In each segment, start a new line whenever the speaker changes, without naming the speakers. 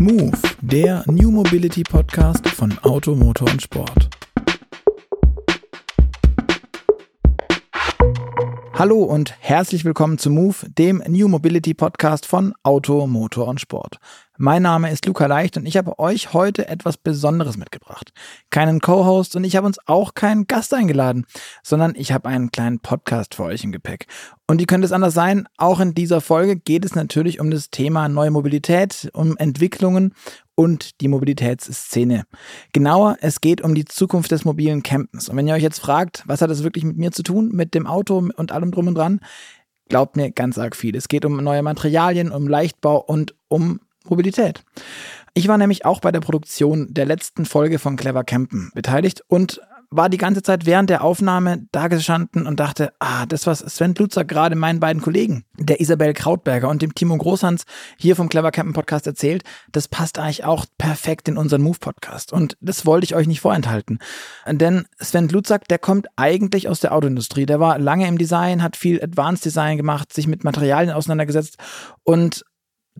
Move, der New Mobility Podcast von Auto, Motor und Sport. Hallo und herzlich willkommen zu Move, dem New Mobility Podcast von Auto, Motor und Sport. Mein Name ist Luca Leicht und ich habe euch heute etwas Besonderes mitgebracht. Keinen Co-Host und ich habe uns auch keinen Gast eingeladen, sondern ich habe einen kleinen Podcast für euch im Gepäck. Und wie könnte es anders sein? Auch in dieser Folge geht es natürlich um das Thema neue Mobilität, um Entwicklungen und die Mobilitätsszene. Genauer, es geht um die Zukunft des mobilen Campens. Und wenn ihr euch jetzt fragt, was hat das wirklich mit mir zu tun, mit dem Auto und allem drum und dran, glaubt mir ganz arg viel. Es geht um neue Materialien, um Leichtbau und um Mobilität. Ich war nämlich auch bei der Produktion der letzten Folge von Clever Campen beteiligt und war die ganze Zeit während der Aufnahme da gestanden und dachte, ah, das, was Sven Blutzer gerade meinen beiden Kollegen, der Isabel Krautberger und dem Timo Großhans hier vom Clever Campen Podcast erzählt, das passt eigentlich auch perfekt in unseren Move Podcast. Und das wollte ich euch nicht vorenthalten. Denn Sven Lutzak, der kommt eigentlich aus der Autoindustrie. Der war lange im Design, hat viel Advanced Design gemacht, sich mit Materialien auseinandergesetzt und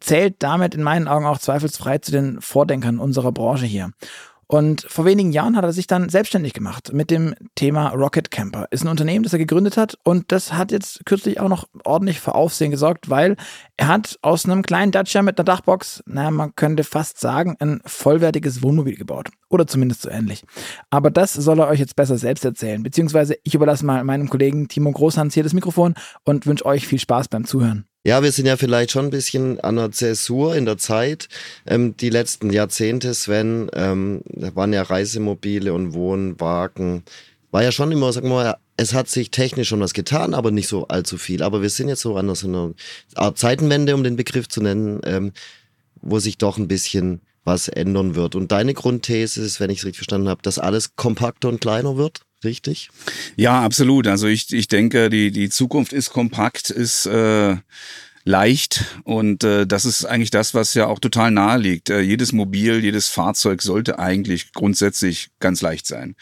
zählt damit in meinen Augen auch zweifelsfrei zu den Vordenkern unserer Branche hier. Und vor wenigen Jahren hat er sich dann selbstständig gemacht mit dem Thema Rocket Camper. Ist ein Unternehmen, das er gegründet hat und das hat jetzt kürzlich auch noch ordentlich für Aufsehen gesorgt, weil er hat aus einem kleinen Dacia mit einer Dachbox, naja, man könnte fast sagen, ein vollwertiges Wohnmobil gebaut. Oder zumindest so ähnlich. Aber das soll er euch jetzt besser selbst erzählen. Beziehungsweise ich überlasse mal meinem Kollegen Timo Großhans hier das Mikrofon und wünsche euch viel Spaß beim Zuhören.
Ja, wir sind ja vielleicht schon ein bisschen an der Zäsur in der Zeit. Ähm, die letzten Jahrzehnte, Sven, ähm, waren ja Reisemobile und Wohnwagen. War ja schon immer, sagen wir mal, es hat sich technisch schon was getan, aber nicht so allzu viel. Aber wir sind jetzt so an so einer Art Zeitenwende, um den Begriff zu nennen, ähm, wo sich doch ein bisschen was ändern wird. Und deine Grundthese ist, wenn ich es richtig verstanden habe, dass alles kompakter und kleiner wird? richtig?
Ja, absolut. Also ich, ich denke, die, die Zukunft ist kompakt, ist äh, leicht und äh, das ist eigentlich das, was ja auch total nahe liegt. Äh, jedes Mobil, jedes Fahrzeug sollte eigentlich grundsätzlich ganz leicht sein.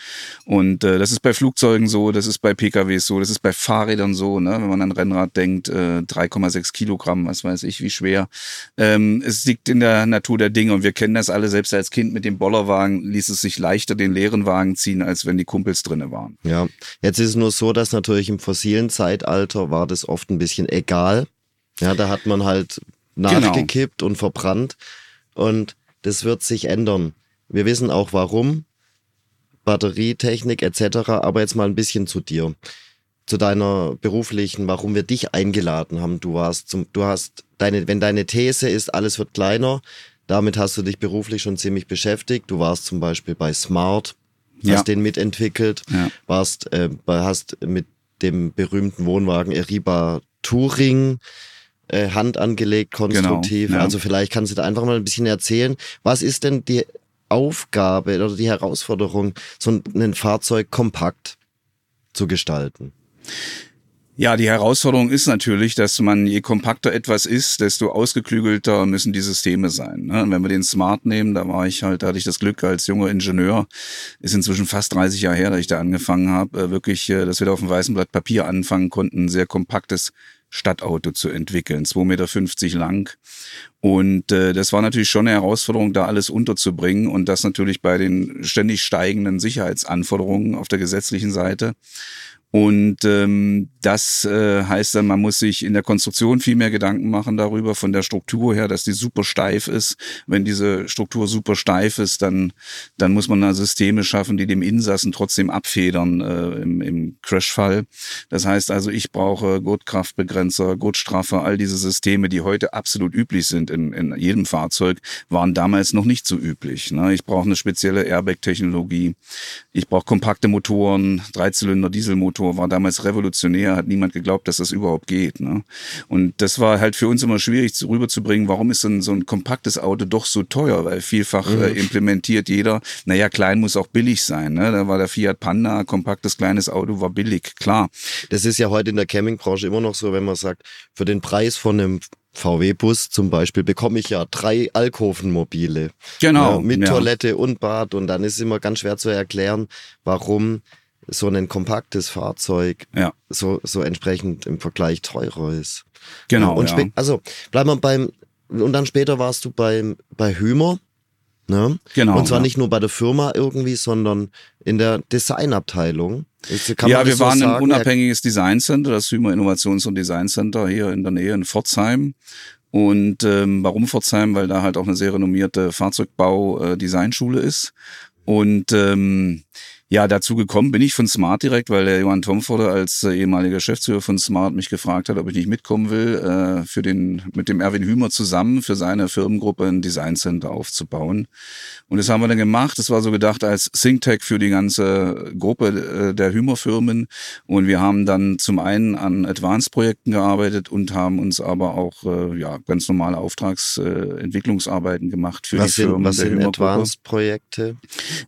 Und äh, das ist bei Flugzeugen so, das ist bei PKWs so, das ist bei Fahrrädern so, ne? wenn man an Rennrad denkt, äh, 3,6 Kilogramm, was weiß ich, wie schwer. Ähm, es liegt in der Natur der Dinge und wir kennen das alle, selbst als Kind mit dem Bollerwagen ließ es sich leichter den leeren Wagen ziehen, als wenn die Kumpels drinne waren.
Ja, jetzt ist es nur so, dass natürlich im fossilen Zeitalter war das oft ein bisschen egal ja, da hat man halt nachgekippt genau. und verbrannt. Und das wird sich ändern. Wir wissen auch warum. Batterietechnik etc. Aber jetzt mal ein bisschen zu dir. Zu deiner beruflichen, warum wir dich eingeladen haben. Du warst zum, du hast deine, wenn deine These ist, alles wird kleiner, damit hast du dich beruflich schon ziemlich beschäftigt. Du warst zum Beispiel bei Smart, hast ja. den mitentwickelt, ja. warst, äh, hast mit dem berühmten Wohnwagen Eriba Touring äh, Hand angelegt, konstruktiv. Genau, ja. Also vielleicht kannst du da einfach mal ein bisschen erzählen, was ist denn die Aufgabe oder die Herausforderung, so ein Fahrzeug kompakt zu gestalten?
Ja, die Herausforderung ist natürlich, dass man, je kompakter etwas ist, desto ausgeklügelter müssen die Systeme sein. Ne? wenn wir den Smart nehmen, da war ich halt, da hatte ich das Glück als junger Ingenieur, ist inzwischen fast 30 Jahre her, dass ich da angefangen habe, äh, wirklich, äh, dass wir da auf dem weißen Blatt Papier anfangen konnten, ein sehr kompaktes Stadtauto zu entwickeln, 2,50 Meter lang. Und äh, das war natürlich schon eine Herausforderung, da alles unterzubringen und das natürlich bei den ständig steigenden Sicherheitsanforderungen auf der gesetzlichen Seite. Und ähm, das äh, heißt dann, man muss sich in der Konstruktion viel mehr Gedanken machen darüber, von der Struktur her, dass die super steif ist. Wenn diese Struktur super steif ist, dann, dann muss man da Systeme schaffen, die dem Insassen trotzdem abfedern äh, im, im Crashfall. Das heißt also, ich brauche Gurtkraftbegrenzer, Gurtstraffer, all diese Systeme, die heute absolut üblich sind in, in jedem Fahrzeug, waren damals noch nicht so üblich. Ne? Ich brauche eine spezielle Airbag-Technologie. Ich brauche kompakte Motoren, Dreizylinder, Dieselmotoren Motor war damals revolutionär, hat niemand geglaubt, dass das überhaupt geht. Ne? Und das war halt für uns immer schwierig rüberzubringen, warum ist denn so ein kompaktes Auto doch so teuer, weil vielfach mhm. äh, implementiert jeder, naja, klein muss auch billig sein. Ne? Da war der Fiat Panda, kompaktes kleines Auto war billig, klar.
Das ist ja heute in der Campingbranche immer noch so, wenn man sagt, für den Preis von einem VW-Bus zum Beispiel bekomme ich ja drei Alkovenmobile.
Genau.
Ja, mit ja. Toilette und Bad. Und dann ist es immer ganz schwer zu erklären, warum so ein kompaktes Fahrzeug ja. so, so entsprechend im Vergleich teurer ist.
Genau.
Und
ja.
also bleiben wir beim und dann später warst du bei, bei Hümer. Ne?
Genau.
Und zwar
ja.
nicht nur bei der Firma irgendwie, sondern in der Designabteilung.
ja, wir so waren sagen? ein unabhängiges Designcenter, das Hümer Innovations- und Designcenter hier in der Nähe in Pforzheim. Und ähm, warum Pforzheim? Weil da halt auch eine sehr renommierte Fahrzeugbau-Designschule äh, ist. Und ähm, ja, dazu gekommen bin ich von Smart direkt, weil der Johann Tomforde als äh, ehemaliger Geschäftsführer von Smart mich gefragt hat, ob ich nicht mitkommen will, äh, für den, mit dem Erwin Hümer zusammen für seine Firmengruppe ein Designcenter aufzubauen. Und das haben wir dann gemacht. Das war so gedacht als ThinkTech für die ganze Gruppe äh, der Hümer-Firmen. Und wir haben dann zum einen an Advanced-Projekten gearbeitet und haben uns aber auch äh, ja, ganz normale Auftragsentwicklungsarbeiten äh, gemacht für
was
die Firmen
was
der
sind Advanced-Projekte?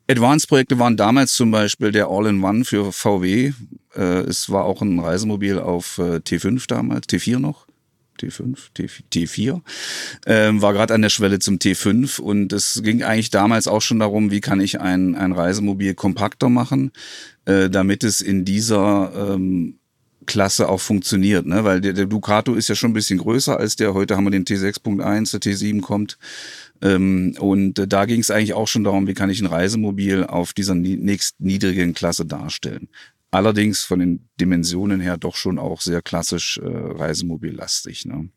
Advanced-Projekte waren damals zum Beispiel der All-in-One für VW. Äh, es war auch ein Reisemobil auf äh, T5 damals, T4 noch. T5, T4, ähm, war gerade an der Schwelle zum T5 und es ging eigentlich damals auch schon darum, wie kann ich ein, ein Reisemobil kompakter machen, äh, damit es in dieser ähm, Klasse auch funktioniert, ne? weil der, der Ducato ist ja schon ein bisschen größer als der. Heute haben wir den T6.1, der T7 kommt. Ähm, und äh, da ging es eigentlich auch schon darum, wie kann ich ein Reisemobil auf dieser nächst niedrigen Klasse darstellen. Allerdings von den Dimensionen her doch schon auch sehr klassisch äh, Reisemobillastig. Ne?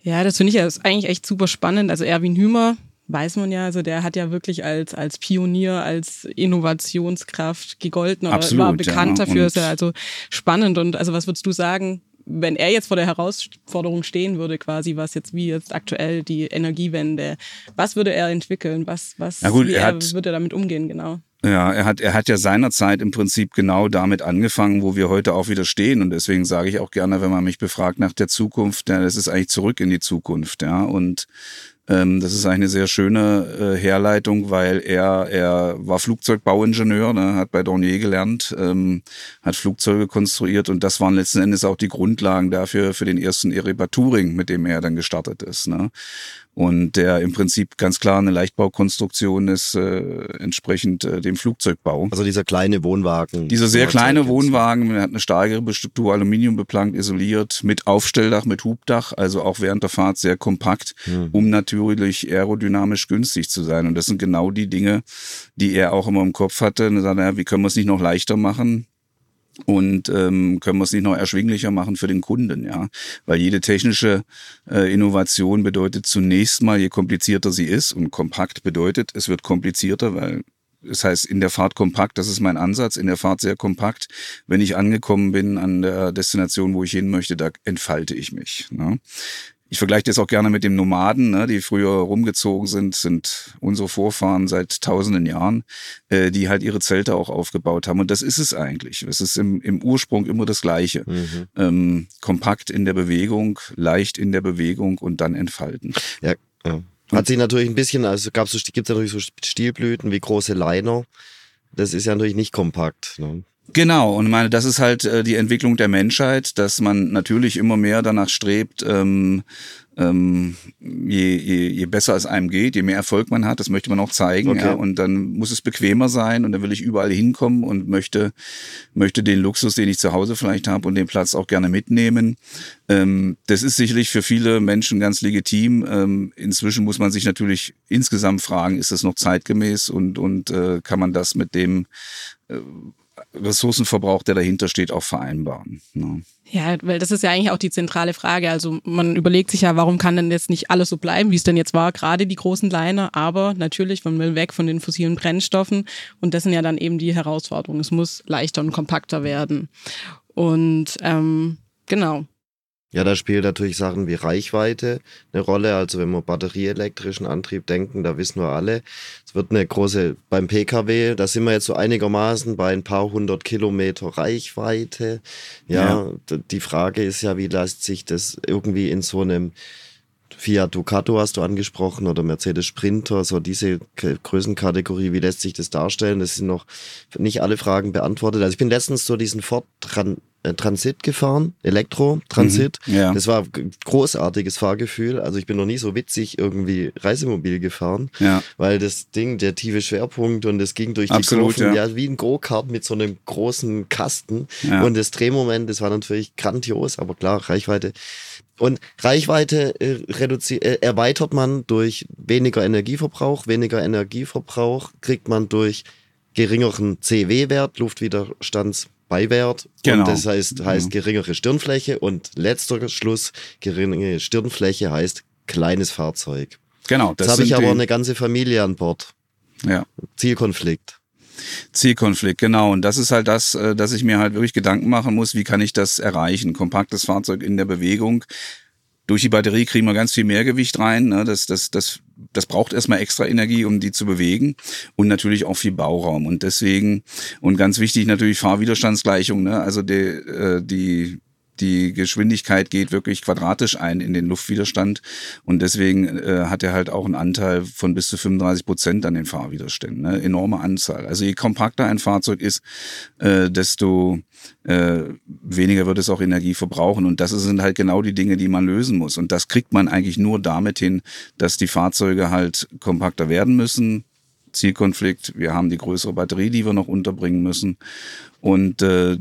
Ja, das finde ich ja eigentlich echt super spannend. Also Erwin Hümer, weiß man ja, also der hat ja wirklich als, als Pionier, als Innovationskraft gegolten oder
Absolut,
war bekannt
ja.
dafür, ist ja also spannend. Und also was würdest du sagen, wenn er jetzt vor der Herausforderung stehen würde, quasi, was jetzt wie jetzt aktuell die Energiewende, was würde er entwickeln? Was, was
ja gut,
wie
er, hat,
würde er damit umgehen, genau?
Ja, er hat, er hat ja seinerzeit im Prinzip genau damit angefangen, wo wir heute auch wieder stehen. Und deswegen sage ich auch gerne, wenn man mich befragt nach der Zukunft, ja, das ist eigentlich zurück in die Zukunft, ja. Und ähm, das ist eine sehr schöne äh, Herleitung, weil er, er war Flugzeugbauingenieur, ne, hat bei Dornier gelernt, ähm, hat Flugzeuge konstruiert und das waren letzten Endes auch die Grundlagen dafür für den ersten Eriba Touring, mit dem er dann gestartet ist. Ne und der im Prinzip ganz klar eine Leichtbaukonstruktion ist, äh, entsprechend äh, dem Flugzeugbau.
Also dieser kleine Wohnwagen.
Dieser sehr kleine Wohnwagen, der hat eine starke Struktur, Aluminium beplankt, isoliert, mit Aufstelldach, mit Hubdach, also auch während der Fahrt sehr kompakt, hm. um natürlich aerodynamisch günstig zu sein. Und das sind genau die Dinge, die er auch immer im Kopf hatte. Und er sagte, ja, wie können wir es nicht noch leichter machen? Und ähm, können wir es nicht noch erschwinglicher machen für den Kunden, ja, weil jede technische äh, Innovation bedeutet zunächst mal, je komplizierter sie ist und kompakt bedeutet, es wird komplizierter, weil das heißt, in der Fahrt kompakt, das ist mein Ansatz, in der Fahrt sehr kompakt. Wenn ich angekommen bin an der Destination, wo ich hin möchte, da entfalte ich mich. Ne? Ich vergleiche das auch gerne mit dem Nomaden, ne, die früher rumgezogen sind, sind unsere Vorfahren seit tausenden Jahren, äh, die halt ihre Zelte auch aufgebaut haben. Und das ist es eigentlich. Es ist im, im Ursprung immer das Gleiche. Mhm. Ähm, kompakt in der Bewegung, leicht in der Bewegung und dann entfalten.
Ja, ja. Hat sich natürlich ein bisschen, also gab's so, gibt's natürlich so Stilblüten wie große Liner. Das ist ja natürlich nicht kompakt. Ne?
Genau, und meine, das ist halt äh, die Entwicklung der Menschheit, dass man natürlich immer mehr danach strebt, ähm, ähm, je, je, je besser es einem geht, je mehr Erfolg man hat, das möchte man auch zeigen. Okay. Ja, und dann muss es bequemer sein und dann will ich überall hinkommen und möchte, möchte den Luxus, den ich zu Hause vielleicht habe und den Platz auch gerne mitnehmen. Ähm, das ist sicherlich für viele Menschen ganz legitim. Ähm, inzwischen muss man sich natürlich insgesamt fragen, ist das noch zeitgemäß und, und äh, kann man das mit dem äh, Ressourcenverbrauch, der dahinter steht, auch vereinbaren. Ne?
Ja, weil das ist ja eigentlich auch die zentrale Frage. Also man überlegt sich ja, warum kann denn jetzt nicht alles so bleiben, wie es denn jetzt war, gerade die großen Liner, aber natürlich, man will weg von den fossilen Brennstoffen und das sind ja dann eben die Herausforderungen. Es muss leichter und kompakter werden. Und ähm, genau.
Ja, da spielt natürlich Sachen wie Reichweite eine Rolle. Also wenn wir batterieelektrischen Antrieb denken, da wissen wir alle, es wird eine große, beim Pkw, da sind wir jetzt so einigermaßen bei ein paar hundert Kilometer Reichweite. Ja, ja. die Frage ist ja, wie lässt sich das irgendwie in so einem Fiat Ducato hast du angesprochen oder Mercedes Sprinter, so diese Größenkategorie, wie lässt sich das darstellen? Das sind noch nicht alle Fragen beantwortet. Also ich bin letztens so diesen Ford Tran äh, Transit gefahren, Elektro-Transit. Mhm, ja. Das war großartiges Fahrgefühl. Also ich bin noch nie so witzig irgendwie Reisemobil gefahren, ja. weil das Ding, der tiefe Schwerpunkt und es ging durch die
Absolut,
Kurven,
ja.
ja. wie ein Go-Kart mit so einem großen Kasten. Und das Drehmoment, das war natürlich grandios, aber klar, Reichweite Und Reichweite äh, äh, erweitert man durch weniger Energieverbrauch. Weniger Energieverbrauch kriegt man durch geringeren CW-Wert, Luftwiderstandsbeiwert. Genau. Und das heißt, heißt mhm. geringere Stirnfläche. Und letzter Schluss, geringe Stirnfläche heißt kleines Fahrzeug.
Genau.
Das Jetzt habe ich aber eine ganze Familie an Bord.
Ja.
Zielkonflikt.
Zielkonflikt, genau. Und das ist halt das, äh, dass ich mir halt wirklich Gedanken machen muss, wie kann ich das erreichen? Kompaktes Fahrzeug in der Bewegung. Durch die Batterie kriegen wir ganz viel mehr Gewicht rein. Ne? Das, das, das, das braucht erstmal extra Energie, um die zu bewegen. Und natürlich auch viel Bauraum. Und deswegen, und ganz wichtig natürlich Fahrwiderstandsgleichung. Ne? Also die, äh, die die Geschwindigkeit geht wirklich quadratisch ein in den Luftwiderstand und deswegen äh, hat er halt auch einen Anteil von bis zu 35 Prozent an den Fahrwiderständen. Ne? Enorme Anzahl. Also je kompakter ein Fahrzeug ist, äh, desto äh, weniger wird es auch Energie verbrauchen und das sind halt genau die Dinge, die man lösen muss und das kriegt man eigentlich nur damit hin, dass die Fahrzeuge halt kompakter werden müssen, Zielkonflikt, wir haben die größere Batterie, die wir noch unterbringen müssen. Und äh,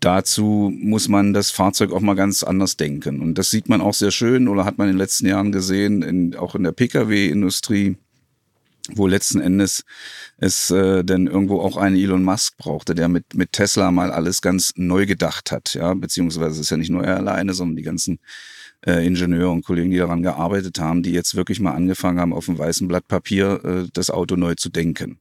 dazu muss man das Fahrzeug auch mal ganz anders denken. Und das sieht man auch sehr schön oder hat man in den letzten Jahren gesehen, in, auch in der Pkw-Industrie, wo letzten Endes es äh, denn irgendwo auch einen Elon Musk brauchte, der mit, mit Tesla mal alles ganz neu gedacht hat. Ja, beziehungsweise ist ja nicht nur er alleine, sondern die ganzen äh, Ingenieure und Kollegen, die daran gearbeitet haben, die jetzt wirklich mal angefangen haben, auf dem weißen Blatt Papier äh, das Auto neu zu denken.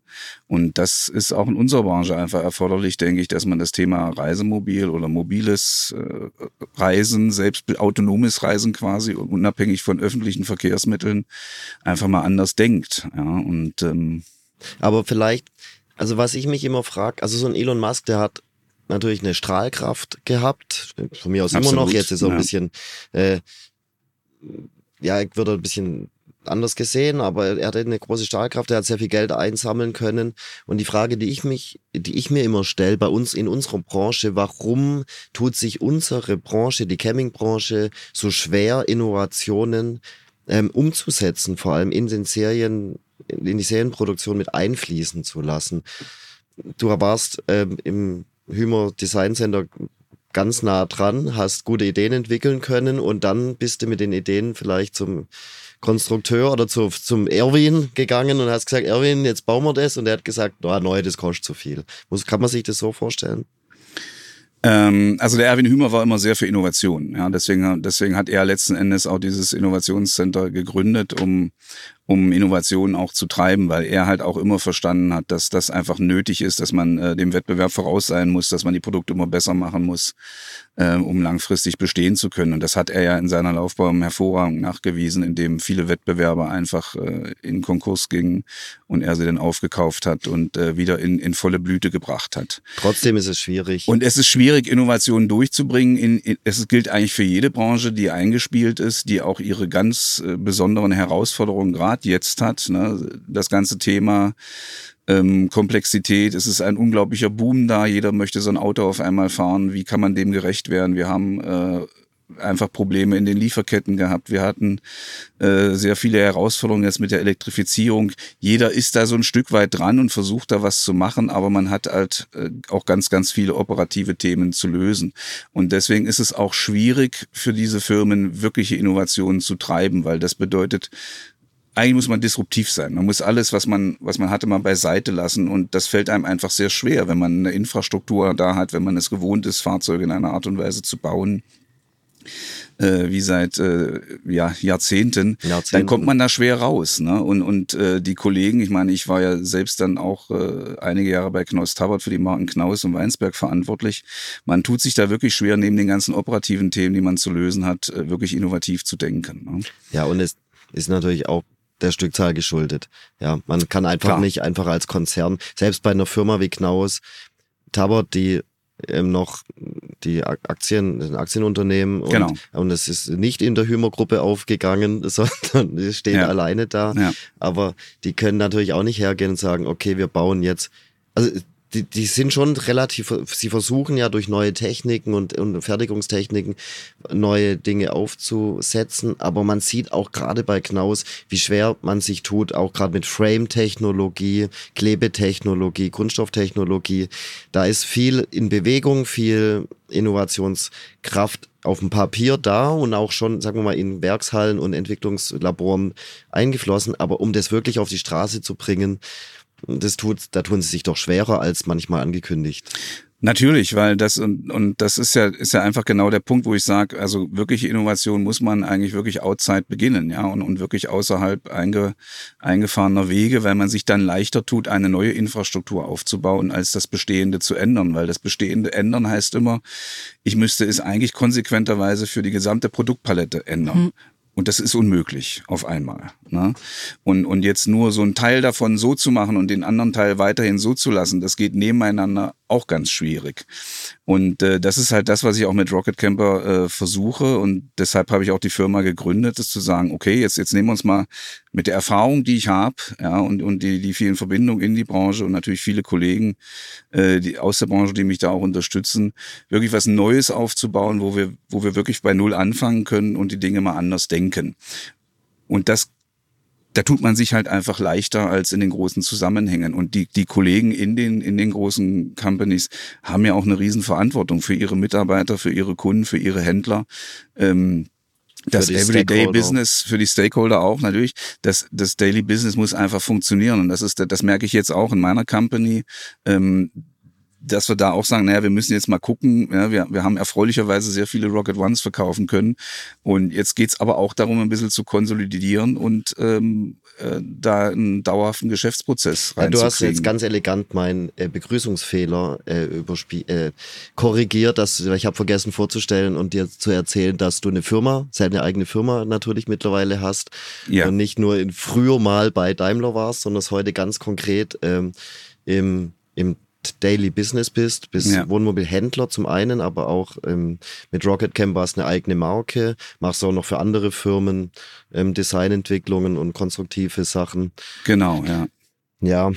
Und das ist auch in unserer Branche einfach erforderlich, denke ich, dass man das Thema Reisemobil oder mobiles äh, Reisen, selbst autonomes Reisen quasi, unabhängig von öffentlichen Verkehrsmitteln, einfach mal anders denkt. Ja, und ähm,
aber vielleicht, also was ich mich immer frage, also so ein Elon Musk, der hat natürlich eine Strahlkraft gehabt. Von mir aus Absolut, immer noch. Jetzt ist er ja. ein bisschen, äh, ja, ich würde ein bisschen anders gesehen, aber er hatte eine große Strahlkraft, er hat sehr viel Geld einsammeln können. Und die Frage, die ich mich, die ich mir immer stelle, bei uns in unserer Branche, warum tut sich unsere Branche, die Campingbranche, so schwer, Innovationen ähm, umzusetzen, vor allem in den Serien, in die Serienproduktion mit einfließen zu lassen? Du warst ähm, im Hümer Design Center ganz nah dran, hast gute Ideen entwickeln können und dann bist du mit den Ideen vielleicht zum Konstrukteur oder zu, zum Erwin gegangen und hast gesagt, Erwin, jetzt bauen wir das und er hat gesagt, oh, neu, das kostet zu viel. Muss, kann man sich das so vorstellen?
Ähm, also der Erwin Hümer war immer sehr für Innovation. Ja, deswegen, deswegen hat er letzten Endes auch dieses Innovationscenter gegründet, um um Innovationen auch zu treiben, weil er halt auch immer verstanden hat, dass das einfach nötig ist, dass man äh, dem Wettbewerb voraus sein muss, dass man die Produkte immer besser machen muss, äh, um langfristig bestehen zu können. Und das hat er ja in seiner Laufbahn hervorragend nachgewiesen, indem viele Wettbewerber einfach äh, in Konkurs gingen und er sie dann aufgekauft hat und äh, wieder in, in volle Blüte gebracht hat.
Trotzdem ist es schwierig.
Und es ist schwierig, Innovationen durchzubringen. In, in, es gilt eigentlich für jede Branche, die eingespielt ist, die auch ihre ganz äh, besonderen Herausforderungen gerade jetzt hat. Ne? Das ganze Thema ähm, Komplexität, es ist ein unglaublicher Boom da. Jeder möchte so ein Auto auf einmal fahren. Wie kann man dem gerecht werden? Wir haben äh, einfach Probleme in den Lieferketten gehabt. Wir hatten äh, sehr viele Herausforderungen jetzt mit der Elektrifizierung. Jeder ist da so ein Stück weit dran und versucht da was zu machen, aber man hat halt äh, auch ganz, ganz viele operative Themen zu lösen. Und deswegen ist es auch schwierig für diese Firmen, wirkliche Innovationen zu treiben, weil das bedeutet, eigentlich muss man disruptiv sein. Man muss alles, was man, was man hatte, mal beiseite lassen. Und das fällt einem einfach sehr schwer, wenn man eine Infrastruktur da hat, wenn man es gewohnt ist, Fahrzeuge in einer Art und Weise zu bauen, äh, wie seit äh, ja, Jahrzehnten, Jahrzehnten, dann kommt man da schwer raus. Ne? Und, und äh, die Kollegen, ich meine, ich war ja selbst dann auch äh, einige Jahre bei Knaus Tabbert für die Marken Knaus und Weinsberg verantwortlich. Man tut sich da wirklich schwer, neben den ganzen operativen Themen, die man zu lösen hat, äh, wirklich innovativ zu denken. Ne?
Ja, und es ist natürlich auch der Stückzahl geschuldet. Ja, man kann einfach Klar. nicht einfach als Konzern, selbst bei einer Firma wie Knaus, Tabot, die ähm, noch die Aktien, ein Aktienunternehmen und, genau. und es ist nicht in der Hümer-Gruppe aufgegangen, sondern es steht ja. alleine da. Ja. Aber die können natürlich auch nicht hergehen und sagen, okay, wir bauen jetzt, also die, die sind schon relativ, sie versuchen ja durch neue Techniken und, und Fertigungstechniken neue Dinge aufzusetzen, aber man sieht auch gerade bei Knaus, wie schwer man sich tut, auch gerade mit Frame-Technologie, Klebetechnologie, Kunststofftechnologie. Da ist viel in Bewegung, viel Innovationskraft auf dem Papier da und auch schon, sagen wir mal, in Werkshallen und Entwicklungslaboren eingeflossen. Aber um das wirklich auf die Straße zu bringen, das tut, da tun sie sich doch schwerer als manchmal angekündigt.
Natürlich, weil das und, und das ist ja ist ja einfach genau der Punkt, wo ich sage, also wirkliche Innovation muss man eigentlich wirklich outside beginnen, ja, und, und wirklich außerhalb einge, eingefahrener Wege, weil man sich dann leichter tut, eine neue Infrastruktur aufzubauen, als das Bestehende zu ändern, weil das Bestehende ändern heißt immer, ich müsste es eigentlich konsequenterweise für die gesamte Produktpalette ändern. Mhm. Und das ist unmöglich auf einmal. Ne? Und, und jetzt nur so einen Teil davon so zu machen und den anderen Teil weiterhin so zu lassen, das geht nebeneinander auch ganz schwierig. Und äh, das ist halt das, was ich auch mit Rocket Camper äh, versuche. Und deshalb habe ich auch die Firma gegründet, ist zu sagen, okay, jetzt, jetzt nehmen wir uns mal mit der Erfahrung, die ich habe, ja, und, und die, die vielen Verbindungen in die Branche und natürlich viele Kollegen äh, die, aus der Branche, die mich da auch unterstützen, wirklich was Neues aufzubauen, wo wir, wo wir wirklich bei Null anfangen können und die Dinge mal anders denken. Und das da tut man sich halt einfach leichter als in den großen Zusammenhängen. Und die, die Kollegen in den, in den großen Companies haben ja auch eine Riesenverantwortung für ihre Mitarbeiter, für ihre Kunden, für ihre Händler. Ähm, das Everyday Business für die Stakeholder auch natürlich. Das, das Daily Business muss einfach funktionieren. Und das ist, das merke ich jetzt auch in meiner Company. Ähm, dass wir da auch sagen, naja, wir müssen jetzt mal gucken. Ja, wir, wir haben erfreulicherweise sehr viele Rocket Ones verkaufen können. Und jetzt geht's aber auch darum, ein bisschen zu konsolidieren und ähm, äh, da einen dauerhaften Geschäftsprozess reinzukriegen.
Ja, du hast jetzt ganz elegant meinen äh, Begrüßungsfehler äh, äh, korrigiert. Dass, ich habe vergessen vorzustellen und dir zu erzählen, dass du eine Firma, seine eigene Firma natürlich mittlerweile hast. Ja. Und nicht nur in früher mal bei Daimler warst, sondern es heute ganz konkret ähm, im im Daily Business bist, bist ja. Wohnmobilhändler zum einen, aber auch ähm, mit Rocket Camp warst eine eigene Marke, machst auch noch für andere Firmen ähm, Designentwicklungen und konstruktive Sachen.
Genau, ja.
Ja,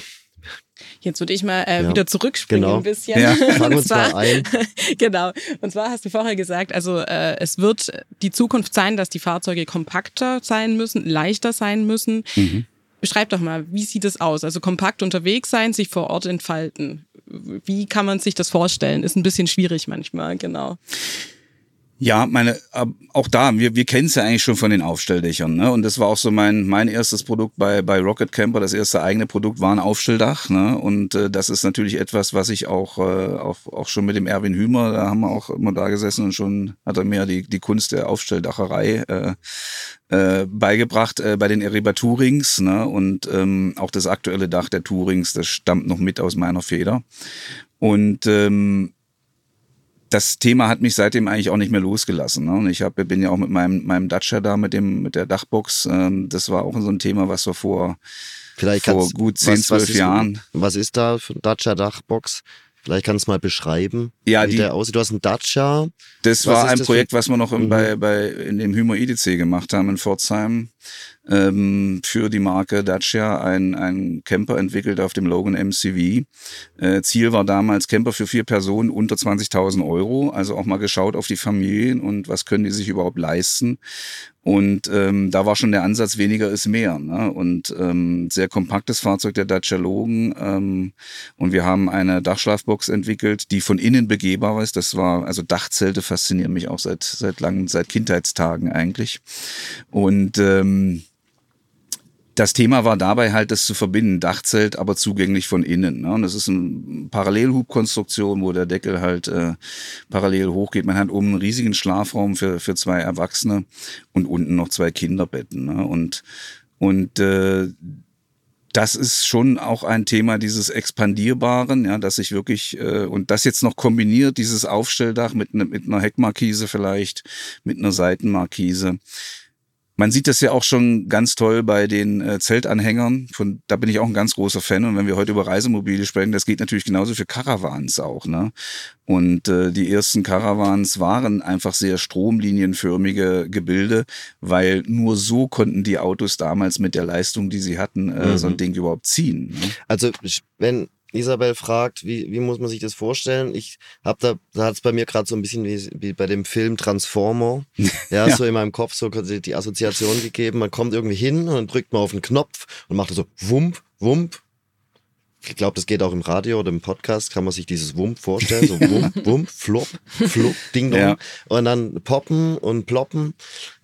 Jetzt würde ich mal äh, ja, wieder zurückspringen genau. ein bisschen.
Ja, fangen uns zwar, mal ein.
genau. Und zwar hast du vorher gesagt, also äh, es wird die Zukunft sein, dass die Fahrzeuge kompakter sein müssen, leichter sein müssen. Mhm. Beschreib doch mal, wie sieht es aus? Also kompakt unterwegs sein, sich vor Ort entfalten. Wie kann man sich das vorstellen? Ist ein bisschen schwierig manchmal, genau.
Ja, meine, auch da, wir, wir kennen es ja eigentlich schon von den Aufstelldächern. Ne? Und das war auch so mein, mein erstes Produkt bei, bei Rocket Camper. Das erste eigene Produkt war ein Aufstelldach. Ne? Und äh, das ist natürlich etwas, was ich auch, äh, auch, auch schon mit dem Erwin Hümer, da haben wir auch immer da gesessen und schon hat er mir die, die Kunst der Aufstelldacherei äh, äh, beigebracht äh, bei den Eriba Tourings. Ne? Und ähm, auch das aktuelle Dach der Tourings, das stammt noch mit aus meiner Feder. Und ähm, das Thema hat mich seitdem eigentlich auch nicht mehr losgelassen. Ne? Und ich hab, bin ja auch mit meinem, meinem Dacia da, mit dem, mit der Dachbox. Ähm, das war auch so ein Thema, was wir vor, Vielleicht vor gut zehn, zwölf Jahren.
Was ist da für ein Dacia Dachbox? Vielleicht kannst du mal beschreiben,
ja, wie die,
der aussieht. Du hast einen Dacia.
Das was war ein das Projekt, was wir noch im, mhm. bei, bei, in dem Hymer IDC gemacht haben in Pforzheim ähm, für die Marke Dacia ein, ein Camper entwickelt auf dem Logan MCV. Äh, Ziel war damals Camper für vier Personen unter 20.000 Euro. Also auch mal geschaut auf die Familien und was können die sich überhaupt leisten. Und ähm, da war schon der Ansatz, weniger ist mehr. Ne? Und ähm, sehr kompaktes Fahrzeug der Dacia Logan. Ähm, und wir haben eine Dachschlafbox entwickelt, die von innen begehbar ist. Das war, also Dachzelte faszinieren mich auch seit, seit langen, seit Kindheitstagen eigentlich. Und ähm, das Thema war dabei halt, das zu verbinden, Dachzelt, aber zugänglich von innen. Ne? Und das ist eine Parallelhubkonstruktion, wo der Deckel halt äh, parallel hochgeht. Man hat oben einen riesigen Schlafraum für, für zwei Erwachsene und unten noch zwei Kinderbetten. Ne? Und, und äh, das ist schon auch ein Thema dieses Expandierbaren, ja, dass ich wirklich, äh, und das jetzt noch kombiniert, dieses Aufstelldach mit, ne, mit einer Heckmarkise vielleicht, mit einer Seitenmarkise man sieht das ja auch schon ganz toll bei den äh, Zeltanhängern. Von, da bin ich auch ein ganz großer Fan. Und wenn wir heute über Reisemobile sprechen, das geht natürlich genauso für Caravans auch. Ne? Und äh, die ersten Caravans waren einfach sehr stromlinienförmige Gebilde, weil nur so konnten die Autos damals mit der Leistung, die sie hatten, äh, mhm. so ein mhm. Ding überhaupt ziehen. Ne?
Also wenn Isabel fragt, wie, wie muss man sich das vorstellen? Ich habe da, da hat es bei mir gerade so ein bisschen wie, wie bei dem Film Transformer, ja, ja, so in meinem Kopf so die Assoziation gegeben. Man kommt irgendwie hin und dann drückt man auf den Knopf und macht so Wump, Wump. Ich glaube, das geht auch im Radio oder im Podcast, kann man sich dieses Wump vorstellen, so Wump, Wump, Flop, Flop, Ding Dong. Ja. Und dann poppen und ploppen,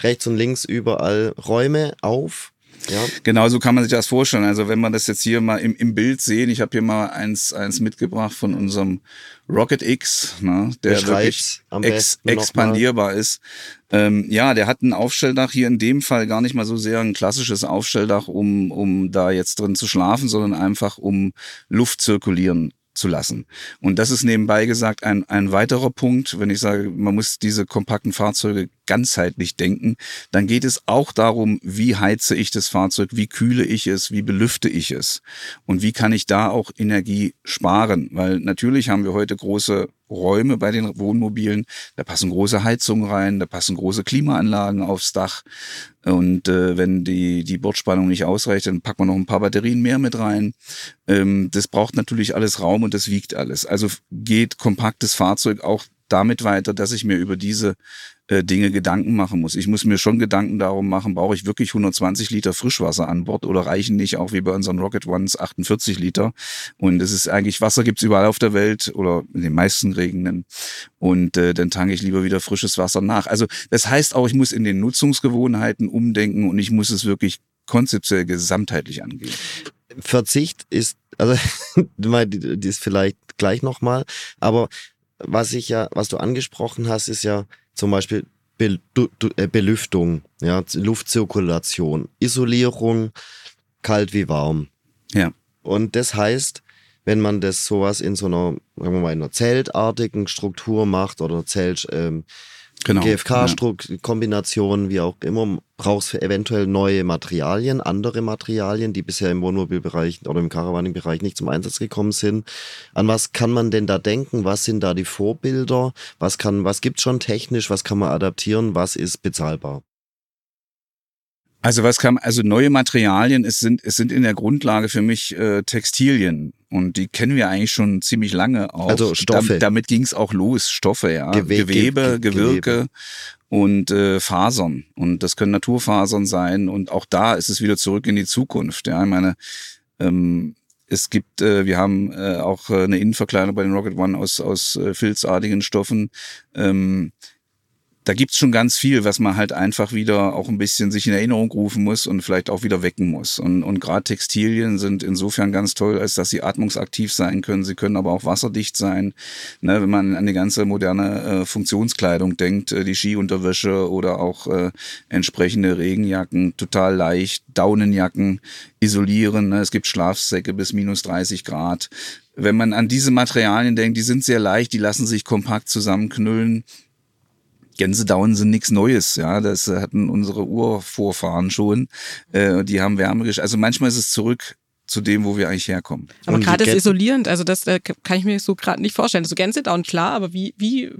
rechts und links überall Räume auf ja.
Genau so kann man sich das vorstellen. Also wenn man das jetzt hier mal im, im Bild sehen, ich habe hier mal eins, eins mitgebracht von unserem Rocket X, ne, der wirklich ex expandierbar ist. Ähm, ja, der hat ein Aufstelldach hier in dem Fall gar nicht mal so sehr ein klassisches Aufstelldach, um, um da jetzt drin zu schlafen, sondern einfach um Luft zirkulieren zu lassen. Und das ist nebenbei gesagt ein, ein weiterer Punkt, wenn ich sage, man muss diese kompakten Fahrzeuge ganzheitlich denken, dann geht es auch darum, wie heize ich das Fahrzeug, wie kühle ich es, wie belüfte ich es. Und wie kann ich da auch Energie sparen, weil natürlich haben wir heute große Räume bei den Wohnmobilen, da passen große Heizungen rein, da passen große Klimaanlagen aufs Dach und äh, wenn die, die Bordspannung nicht ausreicht, dann packt man noch ein paar Batterien mehr mit rein. Ähm, das braucht natürlich alles Raum und das wiegt alles. Also geht kompaktes Fahrzeug auch damit weiter, dass ich mir über diese äh, Dinge Gedanken machen muss. Ich muss mir schon Gedanken darum machen, brauche ich wirklich 120 Liter Frischwasser an Bord oder reichen nicht auch wie bei unseren Rocket Ones 48 Liter? Und es ist eigentlich, Wasser gibt's überall auf der Welt oder in den meisten Regenden. Und äh, dann tanke ich lieber wieder frisches Wasser nach. Also das heißt auch, ich muss in den Nutzungsgewohnheiten umdenken und ich muss es wirklich konzeptuell gesamtheitlich angehen.
Verzicht ist, also ist vielleicht gleich nochmal, aber was ich ja, was du angesprochen hast, ist ja zum Beispiel Be du, du, äh, Belüftung, ja, Luftzirkulation, Isolierung, kalt wie warm.
Ja.
Und das heißt, wenn man das sowas in so einer, sagen wir mal, in einer zeltartigen Struktur macht oder Zelt, ähm, genau, GFK-Kombinationen, ja. wie auch immer, brauchst du eventuell neue Materialien, andere Materialien, die bisher im Wohnmobilbereich oder im Caravaning-Bereich nicht zum Einsatz gekommen sind. An was kann man denn da denken? Was sind da die Vorbilder? Was kann, was gibt's schon technisch? Was kann man adaptieren? Was ist bezahlbar?
Also was kam, also neue Materialien, es sind, es sind in der Grundlage für mich äh, Textilien. Und die kennen wir eigentlich schon ziemlich lange auch.
Also Stoffe.
Da, damit ging es auch los, Stoffe, ja. Gewe Gewebe, Ge Gewirke Gewebe. und äh, Fasern. Und das können Naturfasern sein. Und auch da ist es wieder zurück in die Zukunft. Ja, ich meine, ähm, es gibt, äh, wir haben äh, auch äh, eine Innenverkleidung bei den Rocket One aus, aus äh, filzartigen Stoffen. Ähm, da gibt's schon ganz viel, was man halt einfach wieder auch ein bisschen sich in Erinnerung rufen muss und vielleicht auch wieder wecken muss. Und, und gerade Textilien sind insofern ganz toll, als dass sie atmungsaktiv sein können. Sie können aber auch wasserdicht sein. Ne, wenn man an die ganze moderne äh, Funktionskleidung denkt, äh, die Skiunterwäsche oder auch äh, entsprechende Regenjacken, total leicht, Daunenjacken isolieren. Ne? Es gibt Schlafsäcke bis minus 30 Grad. Wenn man an diese Materialien denkt, die sind sehr leicht, die lassen sich kompakt zusammenknüllen Gänsedauen sind nichts Neues, ja. Das hatten unsere Urvorfahren schon. Äh, die haben Wärme Also manchmal ist es zurück zu dem, wo wir eigentlich herkommen.
Aber gerade ist isolierend, also das äh, kann ich mir so gerade nicht vorstellen. So Gänsedauen, klar, aber wie, wie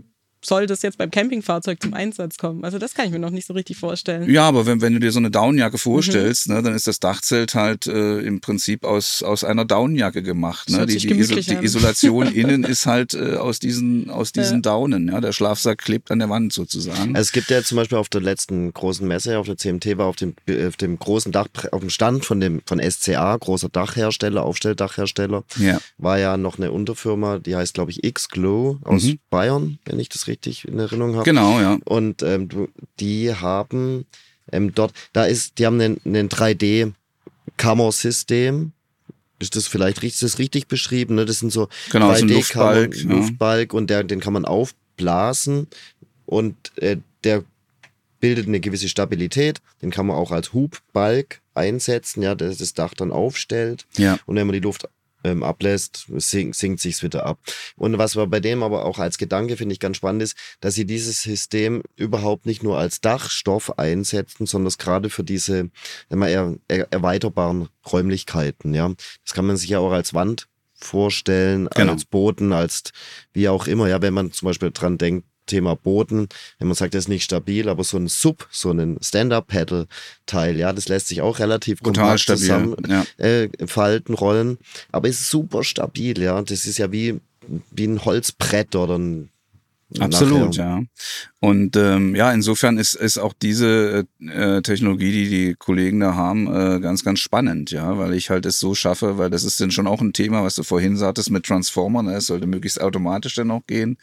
soll das jetzt beim Campingfahrzeug zum Einsatz kommen? Also das kann ich mir noch nicht so richtig vorstellen.
Ja, aber wenn, wenn du dir so eine Daunenjacke vorstellst, mhm. ne, dann ist das Dachzelt halt äh, im Prinzip aus, aus einer Daunenjacke gemacht. Ne? Die, die, Iso die, Isolation innen ist halt äh, aus diesen, aus diesen ja. Daunen. Ja? Der Schlafsack klebt an der Wand sozusagen.
Also es gibt ja zum Beispiel auf der letzten großen Messe, auf der CMT, war auf dem, auf dem großen Dach, auf dem Stand von dem von SCA, großer Dachhersteller, Aufstelldachhersteller, ja. war ja noch eine Unterfirma, die heißt, glaube ich, X-Glow aus mhm. Bayern, wenn ich das richtig richtig in Erinnerung habe.
Genau, ja.
Und ähm, die haben ähm, dort, da ist, die haben ein, ein 3D-Kammersystem. Ist das vielleicht richtig, ist das richtig beschrieben? Ne? Das sind so
genau, 3D-Kammer,
Luftbalg, ja. Luftbalg und der, den kann man aufblasen und äh, der bildet eine gewisse Stabilität. Den kann man auch als Hubbalg einsetzen, ja, dass das Dach dann aufstellt.
Ja.
Und wenn man die Luft ähm, ablässt, sinkt, sinkt sich's wieder ab. Und was wir bei dem aber auch als Gedanke finde ich ganz spannend ist, dass sie dieses System überhaupt nicht nur als Dachstoff einsetzen, sondern gerade für diese immer eher erweiterbaren Räumlichkeiten. Ja, das kann man sich ja auch als Wand vorstellen, genau. als Boden, als wie auch immer. Ja, wenn man zum Beispiel dran denkt, Thema Boden, wenn man sagt, das ist nicht stabil, aber so ein Sub, so ein Stand-Up-Pedal-Teil, ja, das lässt sich auch relativ
Total stabil, zusammen
ja. äh, falten, rollen, aber ist super stabil, ja. Das ist ja wie, wie ein Holzbrett oder ein
Absolut, nachher. ja. Und ähm, ja, insofern ist, ist auch diese äh, Technologie, die die Kollegen da haben, äh, ganz, ganz spannend, ja, weil ich halt es so schaffe, weil das ist dann schon auch ein Thema, was du vorhin sagtest mit Transformer, ne? es sollte möglichst automatisch dann auch gehen.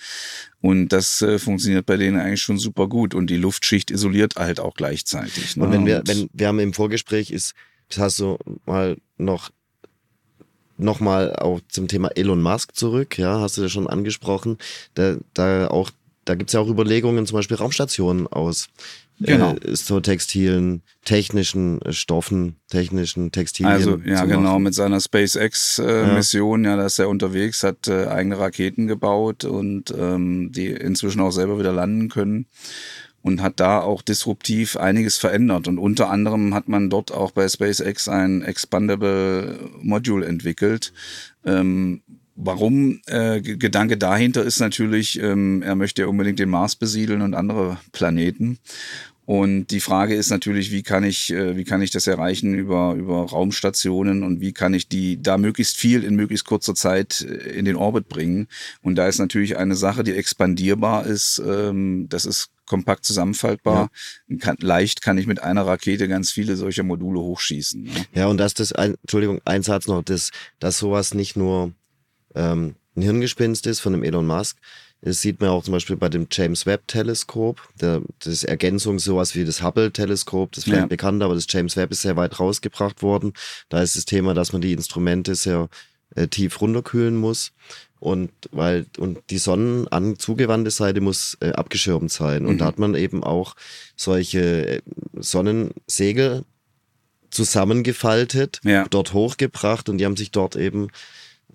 Und das äh, funktioniert bei denen eigentlich schon super gut. Und die Luftschicht isoliert halt auch gleichzeitig.
Ne? Und wenn wir, wenn wir haben im Vorgespräch ist, das hast du mal noch nochmal auch zum Thema Elon Musk zurück, ja, hast du ja schon angesprochen. Da, da auch, da gibt's ja auch Überlegungen, zum Beispiel Raumstationen aus genau. äh, so textilen, technischen Stoffen, technischen Textilien.
Also ja, genau, mit seiner SpaceX-Mission, äh, ja. ja, da ist er unterwegs, hat äh, eigene Raketen gebaut und ähm, die inzwischen auch selber wieder landen können und hat da auch disruptiv einiges verändert. Und unter anderem hat man dort auch bei SpaceX ein Expandable Module entwickelt. Ähm, warum? Äh, Gedanke dahinter ist natürlich, ähm, er möchte ja unbedingt den Mars besiedeln und andere Planeten. Und die Frage ist natürlich, wie kann ich, äh, wie kann ich das erreichen über, über Raumstationen und wie kann ich die da möglichst viel in möglichst kurzer Zeit äh, in den Orbit bringen? Und da ist natürlich eine Sache, die expandierbar ist. Ähm, das ist kompakt zusammenfaltbar. Ja. Kann, leicht kann ich mit einer Rakete ganz viele solcher Module hochschießen. Ne?
Ja, und dass das, ein, Entschuldigung, ein Satz noch, dass, dass sowas nicht nur ähm, ein Hirngespinst ist von dem Elon Musk. Das sieht man auch zum Beispiel bei dem James Webb Teleskop. Der, das ist Ergänzung sowas wie das Hubble Teleskop. Das ist vielleicht ja. bekannt, aber das James Webb ist sehr weit rausgebracht worden. Da ist das Thema, dass man die Instrumente sehr äh, tief runterkühlen muss und weil und die Sonnen zugewandte Seite muss äh, abgeschirmt sein und mhm. da hat man eben auch solche äh, Sonnensegel zusammengefaltet, ja. dort hochgebracht und die haben sich dort eben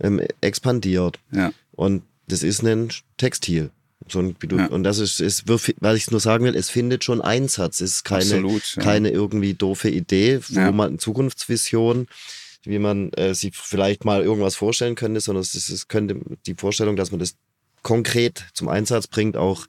ähm, expandiert. Ja. Und das ist ein Textil. So ein, ja. Und das ist, ist weil ich es nur sagen will, es findet schon Einsatz. Es ist keine, Absolut, ja. keine irgendwie doofe Idee, wo ja. man Zukunftsvision wie man äh, sich vielleicht mal irgendwas vorstellen könnte, sondern es, ist, es könnte die Vorstellung, dass man das konkret zum Einsatz bringt, auch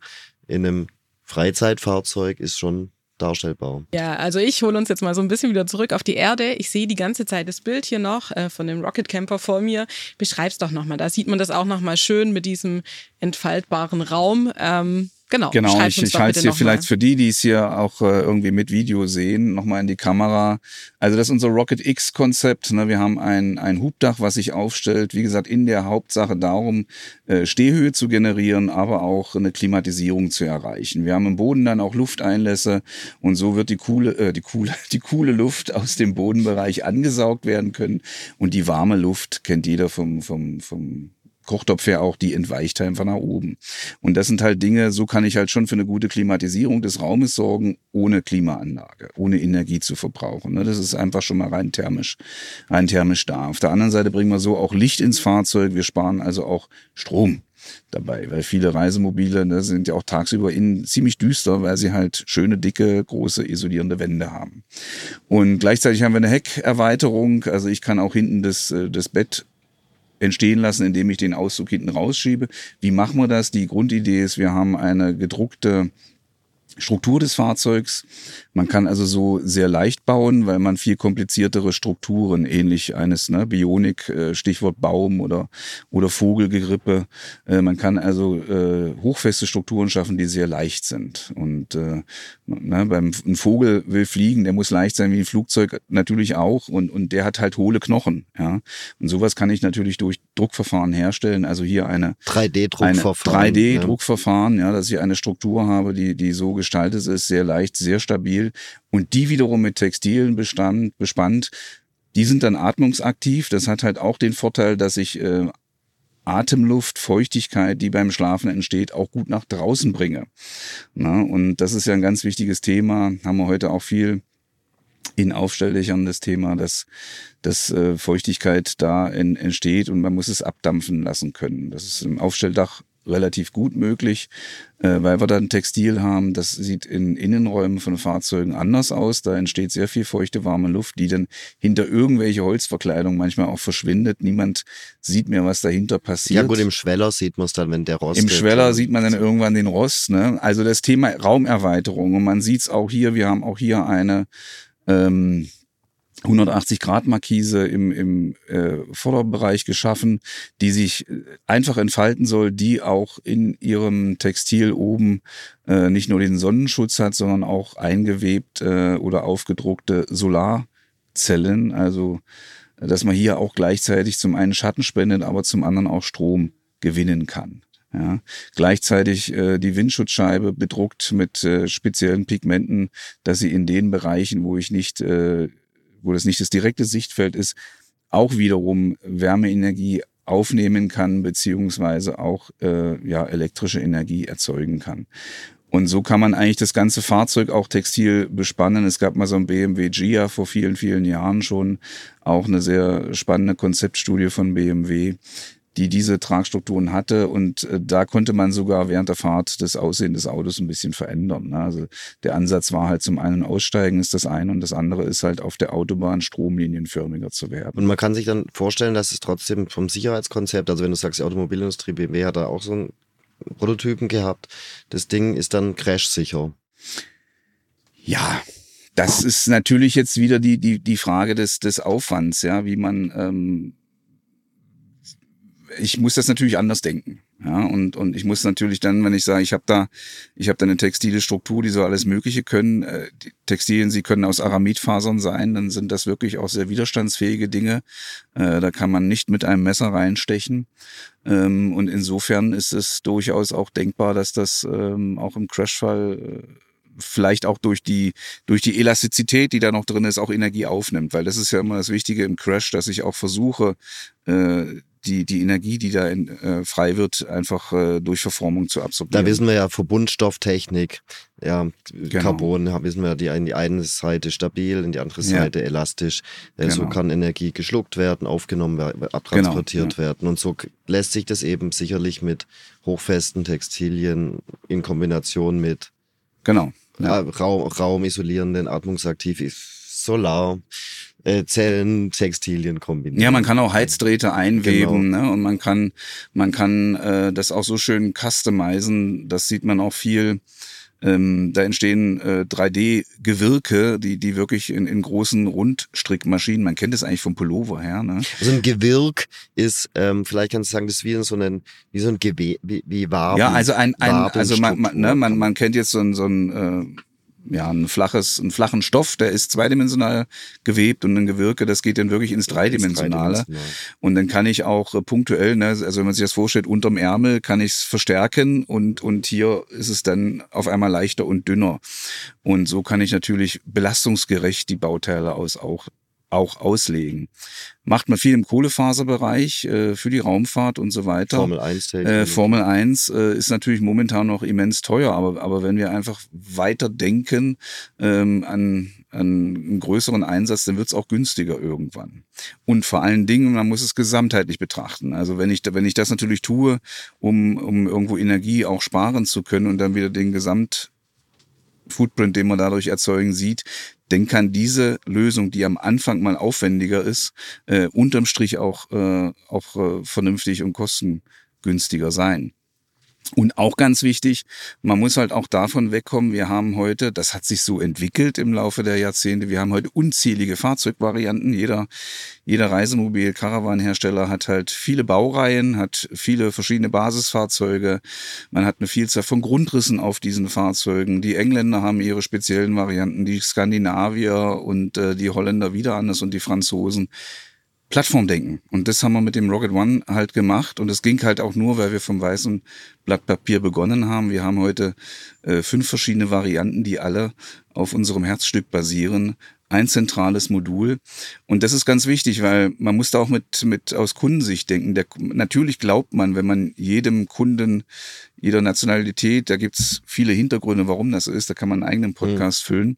in einem Freizeitfahrzeug, ist schon darstellbar.
Ja, also ich hole uns jetzt mal so ein bisschen wieder zurück auf die Erde. Ich sehe die ganze Zeit das Bild hier noch äh, von dem Rocket Camper vor mir. Beschreib's doch nochmal. Da sieht man das auch nochmal schön mit diesem entfaltbaren Raum. Ähm, Genau.
Genau, ich, ich halte es hier vielleicht mal. für die, die es hier auch äh, irgendwie mit Video sehen, nochmal in die Kamera. Also das ist unser Rocket X-Konzept. Ne? Wir haben ein, ein Hubdach, was sich aufstellt. Wie gesagt, in der Hauptsache darum, äh, Stehhöhe zu generieren, aber auch eine Klimatisierung zu erreichen. Wir haben im Boden dann auch Lufteinlässe und so wird die coole, äh, die coole, die coole Luft aus dem Bodenbereich angesaugt werden können. Und die warme Luft kennt jeder vom, vom, vom Kochtopf ja auch, die entweicht einfach nach oben. Und das sind halt Dinge, so kann ich halt schon für eine gute Klimatisierung des Raumes sorgen, ohne Klimaanlage, ohne Energie zu verbrauchen. Ne? Das ist einfach schon mal rein thermisch, rein thermisch da. Auf der anderen Seite bringen wir so auch Licht ins Fahrzeug. Wir sparen also auch Strom dabei, weil viele Reisemobile ne, sind ja auch tagsüber innen ziemlich düster, weil sie halt schöne, dicke, große, isolierende Wände haben. Und gleichzeitig haben wir eine Heckerweiterung, also ich kann auch hinten das, äh, das Bett entstehen lassen, indem ich den Auszug hinten rausschiebe. Wie machen wir das? Die Grundidee ist, wir haben eine gedruckte Struktur des Fahrzeugs. Man kann also so sehr leicht bauen, weil man viel kompliziertere Strukturen, ähnlich eines ne, Bionik, äh, Stichwort Baum oder, oder Vogelgerippe. Äh, man kann also äh, hochfeste Strukturen schaffen, die sehr leicht sind. Und äh, ne, beim ein Vogel will fliegen, der muss leicht sein wie ein Flugzeug natürlich auch. Und, und der hat halt hohle Knochen. Ja? Und sowas kann ich natürlich durch Druckverfahren herstellen. Also hier eine
3D-Druckverfahren.
3D-Druckverfahren, ja. ja, dass ich eine Struktur habe, die, die so gestaltet ist, sehr leicht, sehr stabil und die wiederum mit Textilien bestand, bespannt, die sind dann atmungsaktiv. Das hat halt auch den Vorteil, dass ich äh, Atemluft, Feuchtigkeit, die beim Schlafen entsteht, auch gut nach draußen bringe. Na, und das ist ja ein ganz wichtiges Thema, haben wir heute auch viel in Aufstelldächern das Thema, dass, dass äh, Feuchtigkeit da in, entsteht und man muss es abdampfen lassen können. Das ist im Aufstelldach relativ gut möglich, äh, weil wir dann Textil haben. Das sieht in Innenräumen von Fahrzeugen anders aus. Da entsteht sehr viel feuchte, warme Luft, die dann hinter irgendwelche Holzverkleidung manchmal auch verschwindet. Niemand sieht mehr, was dahinter passiert.
Ja gut, im Schweller sieht man es dann, wenn der Rost.
Im Schweller sieht man dann irgendwann den Rost. Ne? Also das Thema Raumerweiterung. Und man sieht es auch hier, wir haben auch hier eine ähm, 180 Grad Markise im, im äh, Vorderbereich geschaffen, die sich äh, einfach entfalten soll, die auch in ihrem Textil oben äh, nicht nur den Sonnenschutz hat, sondern auch eingewebt äh, oder aufgedruckte Solarzellen. Also dass man hier auch gleichzeitig zum einen Schatten spendet, aber zum anderen auch Strom gewinnen kann. Ja. Gleichzeitig äh, die Windschutzscheibe bedruckt mit äh, speziellen Pigmenten, dass sie in den Bereichen, wo ich nicht äh, wo das nicht das direkte Sichtfeld ist, auch wiederum Wärmeenergie aufnehmen kann, beziehungsweise auch äh, ja, elektrische Energie erzeugen kann. Und so kann man eigentlich das ganze Fahrzeug auch textil bespannen. Es gab mal so ein BMW Gia vor vielen, vielen Jahren schon, auch eine sehr spannende Konzeptstudie von BMW, die diese Tragstrukturen hatte. Und äh, da konnte man sogar während der Fahrt das Aussehen des Autos ein bisschen verändern. Ne? Also der Ansatz war halt zum einen Aussteigen ist das eine und das andere ist halt auf der Autobahn stromlinienförmiger zu werden.
Und man kann sich dann vorstellen, dass es trotzdem vom Sicherheitskonzept, also wenn du sagst, die Automobilindustrie BMW hat da auch so einen Prototypen gehabt, das Ding ist dann crashsicher.
Ja, das ist natürlich jetzt wieder die, die, die Frage des, des Aufwands, ja, wie man ähm, ich muss das natürlich anders denken. Ja, und, und ich muss natürlich dann, wenn ich sage, ich habe da, ich habe da eine textile Struktur, die so alles Mögliche können. Äh, die Textilien, sie können aus Aramidfasern sein, dann sind das wirklich auch sehr widerstandsfähige Dinge. Äh, da kann man nicht mit einem Messer reinstechen. Ähm, und insofern ist es durchaus auch denkbar, dass das ähm, auch im Crashfall äh, vielleicht auch durch die, durch die Elastizität, die da noch drin ist, auch Energie aufnimmt. Weil das ist ja immer das Wichtige im Crash, dass ich auch versuche, äh, die, die Energie, die da in, äh, frei wird, einfach äh, durch Verformung zu absorbieren.
Da wissen wir ja Verbundstofftechnik, ja, genau. Carbon, wissen wir, die in die eine Seite stabil, in die andere Seite ja. elastisch. Äh, genau. So kann Energie geschluckt werden, aufgenommen werden, abtransportiert genau. ja. werden. Und so lässt sich das eben sicherlich mit hochfesten Textilien in Kombination mit
genau.
Ja. Raum, raumisolierenden, atmungsaktiv, Solar, äh, Zellen, Textilien kombinieren.
Ja, man kann auch Heizdrähte einweben genau. ne? und man kann, man kann äh, das auch so schön customizen. Das sieht man auch viel. Ähm, da entstehen äh, 3D-Gewirke, die, die wirklich in, in großen Rundstrickmaschinen, man kennt das eigentlich vom Pullover her. Ne?
Also ein Gewirk ist, ähm, vielleicht kannst du sagen, das ist wie so ein, wie so ein Gewe wie, wie Waben.
Ja, also ein, ein also man, man, ne, man, man kennt jetzt so ein, so ein äh, ja, ein flaches, einen flachen Stoff, der ist zweidimensional gewebt und ein Gewirke, das geht dann wirklich ins Dreidimensionale. Und dann kann ich auch äh, punktuell, ne, also wenn man sich das vorstellt, unterm Ärmel kann ich es verstärken und, und hier ist es dann auf einmal leichter und dünner. Und so kann ich natürlich belastungsgerecht die Bauteile aus auch auch auslegen. Macht man viel im Kohlefaserbereich äh, für die Raumfahrt und so weiter.
Formel 1.
Äh, Formel 1 äh, ist natürlich momentan noch immens teuer, aber, aber wenn wir einfach weiter denken ähm, an, an einen größeren Einsatz, dann wird es auch günstiger irgendwann. Und vor allen Dingen, man muss es gesamtheitlich betrachten. Also wenn ich, wenn ich das natürlich tue, um, um irgendwo Energie auch sparen zu können und dann wieder den Gesamt Footprint, den man dadurch erzeugen sieht, dann kann diese Lösung, die am Anfang mal aufwendiger ist, äh, unterm Strich auch, äh, auch äh, vernünftig und kostengünstiger sein. Und auch ganz wichtig, man muss halt auch davon wegkommen, wir haben heute, das hat sich so entwickelt im Laufe der Jahrzehnte, wir haben heute unzählige Fahrzeugvarianten. Jeder, jeder Reisemobil, Caravan-Hersteller hat halt viele Baureihen, hat viele verschiedene Basisfahrzeuge. Man hat eine Vielzahl von Grundrissen auf diesen Fahrzeugen. Die Engländer haben ihre speziellen Varianten, die Skandinavier und äh, die Holländer wieder anders und die Franzosen. Plattformdenken. Und das haben wir mit dem Rocket One halt gemacht. Und es ging halt auch nur, weil wir vom weißen Blatt Papier begonnen haben. Wir haben heute äh, fünf verschiedene Varianten, die alle auf unserem Herzstück basieren. Ein zentrales Modul. Und das ist ganz wichtig, weil man muss da auch mit, mit aus Kundensicht denken. Der, natürlich glaubt man, wenn man jedem Kunden, jeder Nationalität, da gibt's viele Hintergründe, warum das ist, da kann man einen eigenen Podcast mhm. füllen.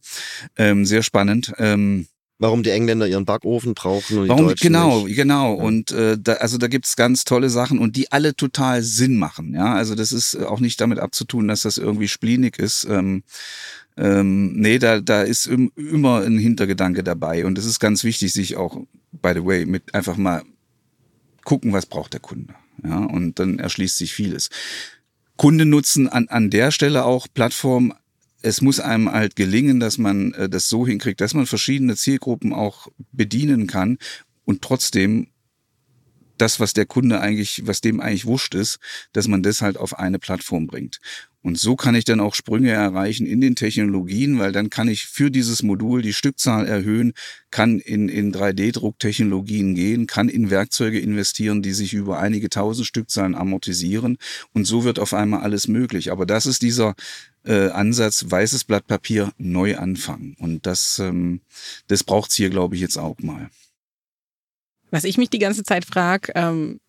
Ähm, sehr spannend. Ähm,
Warum die Engländer ihren Backofen brauchen und
Warum,
die Deutschen
genau,
nicht.
genau. Ja. Und äh, da, also da gibt's ganz tolle Sachen und die alle total Sinn machen. Ja, also das ist auch nicht damit abzutun, dass das irgendwie splinig ist. Ähm, ähm, nee, da, da ist im, immer ein Hintergedanke dabei. Und es ist ganz wichtig, sich auch, by the way, mit einfach mal gucken, was braucht der Kunde. Ja, und dann erschließt sich vieles. Kunde nutzen an, an der Stelle auch Plattformen es muss einem halt gelingen, dass man äh, das so hinkriegt, dass man verschiedene Zielgruppen auch bedienen kann und trotzdem das, was der Kunde eigentlich, was dem eigentlich wurscht ist, dass man das halt auf eine Plattform bringt. Und so kann ich dann auch Sprünge erreichen in den Technologien, weil dann kann ich für dieses Modul die Stückzahl erhöhen, kann in, in 3D-Drucktechnologien gehen, kann in Werkzeuge investieren, die sich über einige tausend Stückzahlen amortisieren. Und so wird auf einmal alles möglich. Aber das ist dieser äh, Ansatz, weißes Blatt Papier, neu anfangen. Und das, ähm, das braucht's hier, glaube ich, jetzt auch mal.
Was ich mich die ganze Zeit frage, ähm,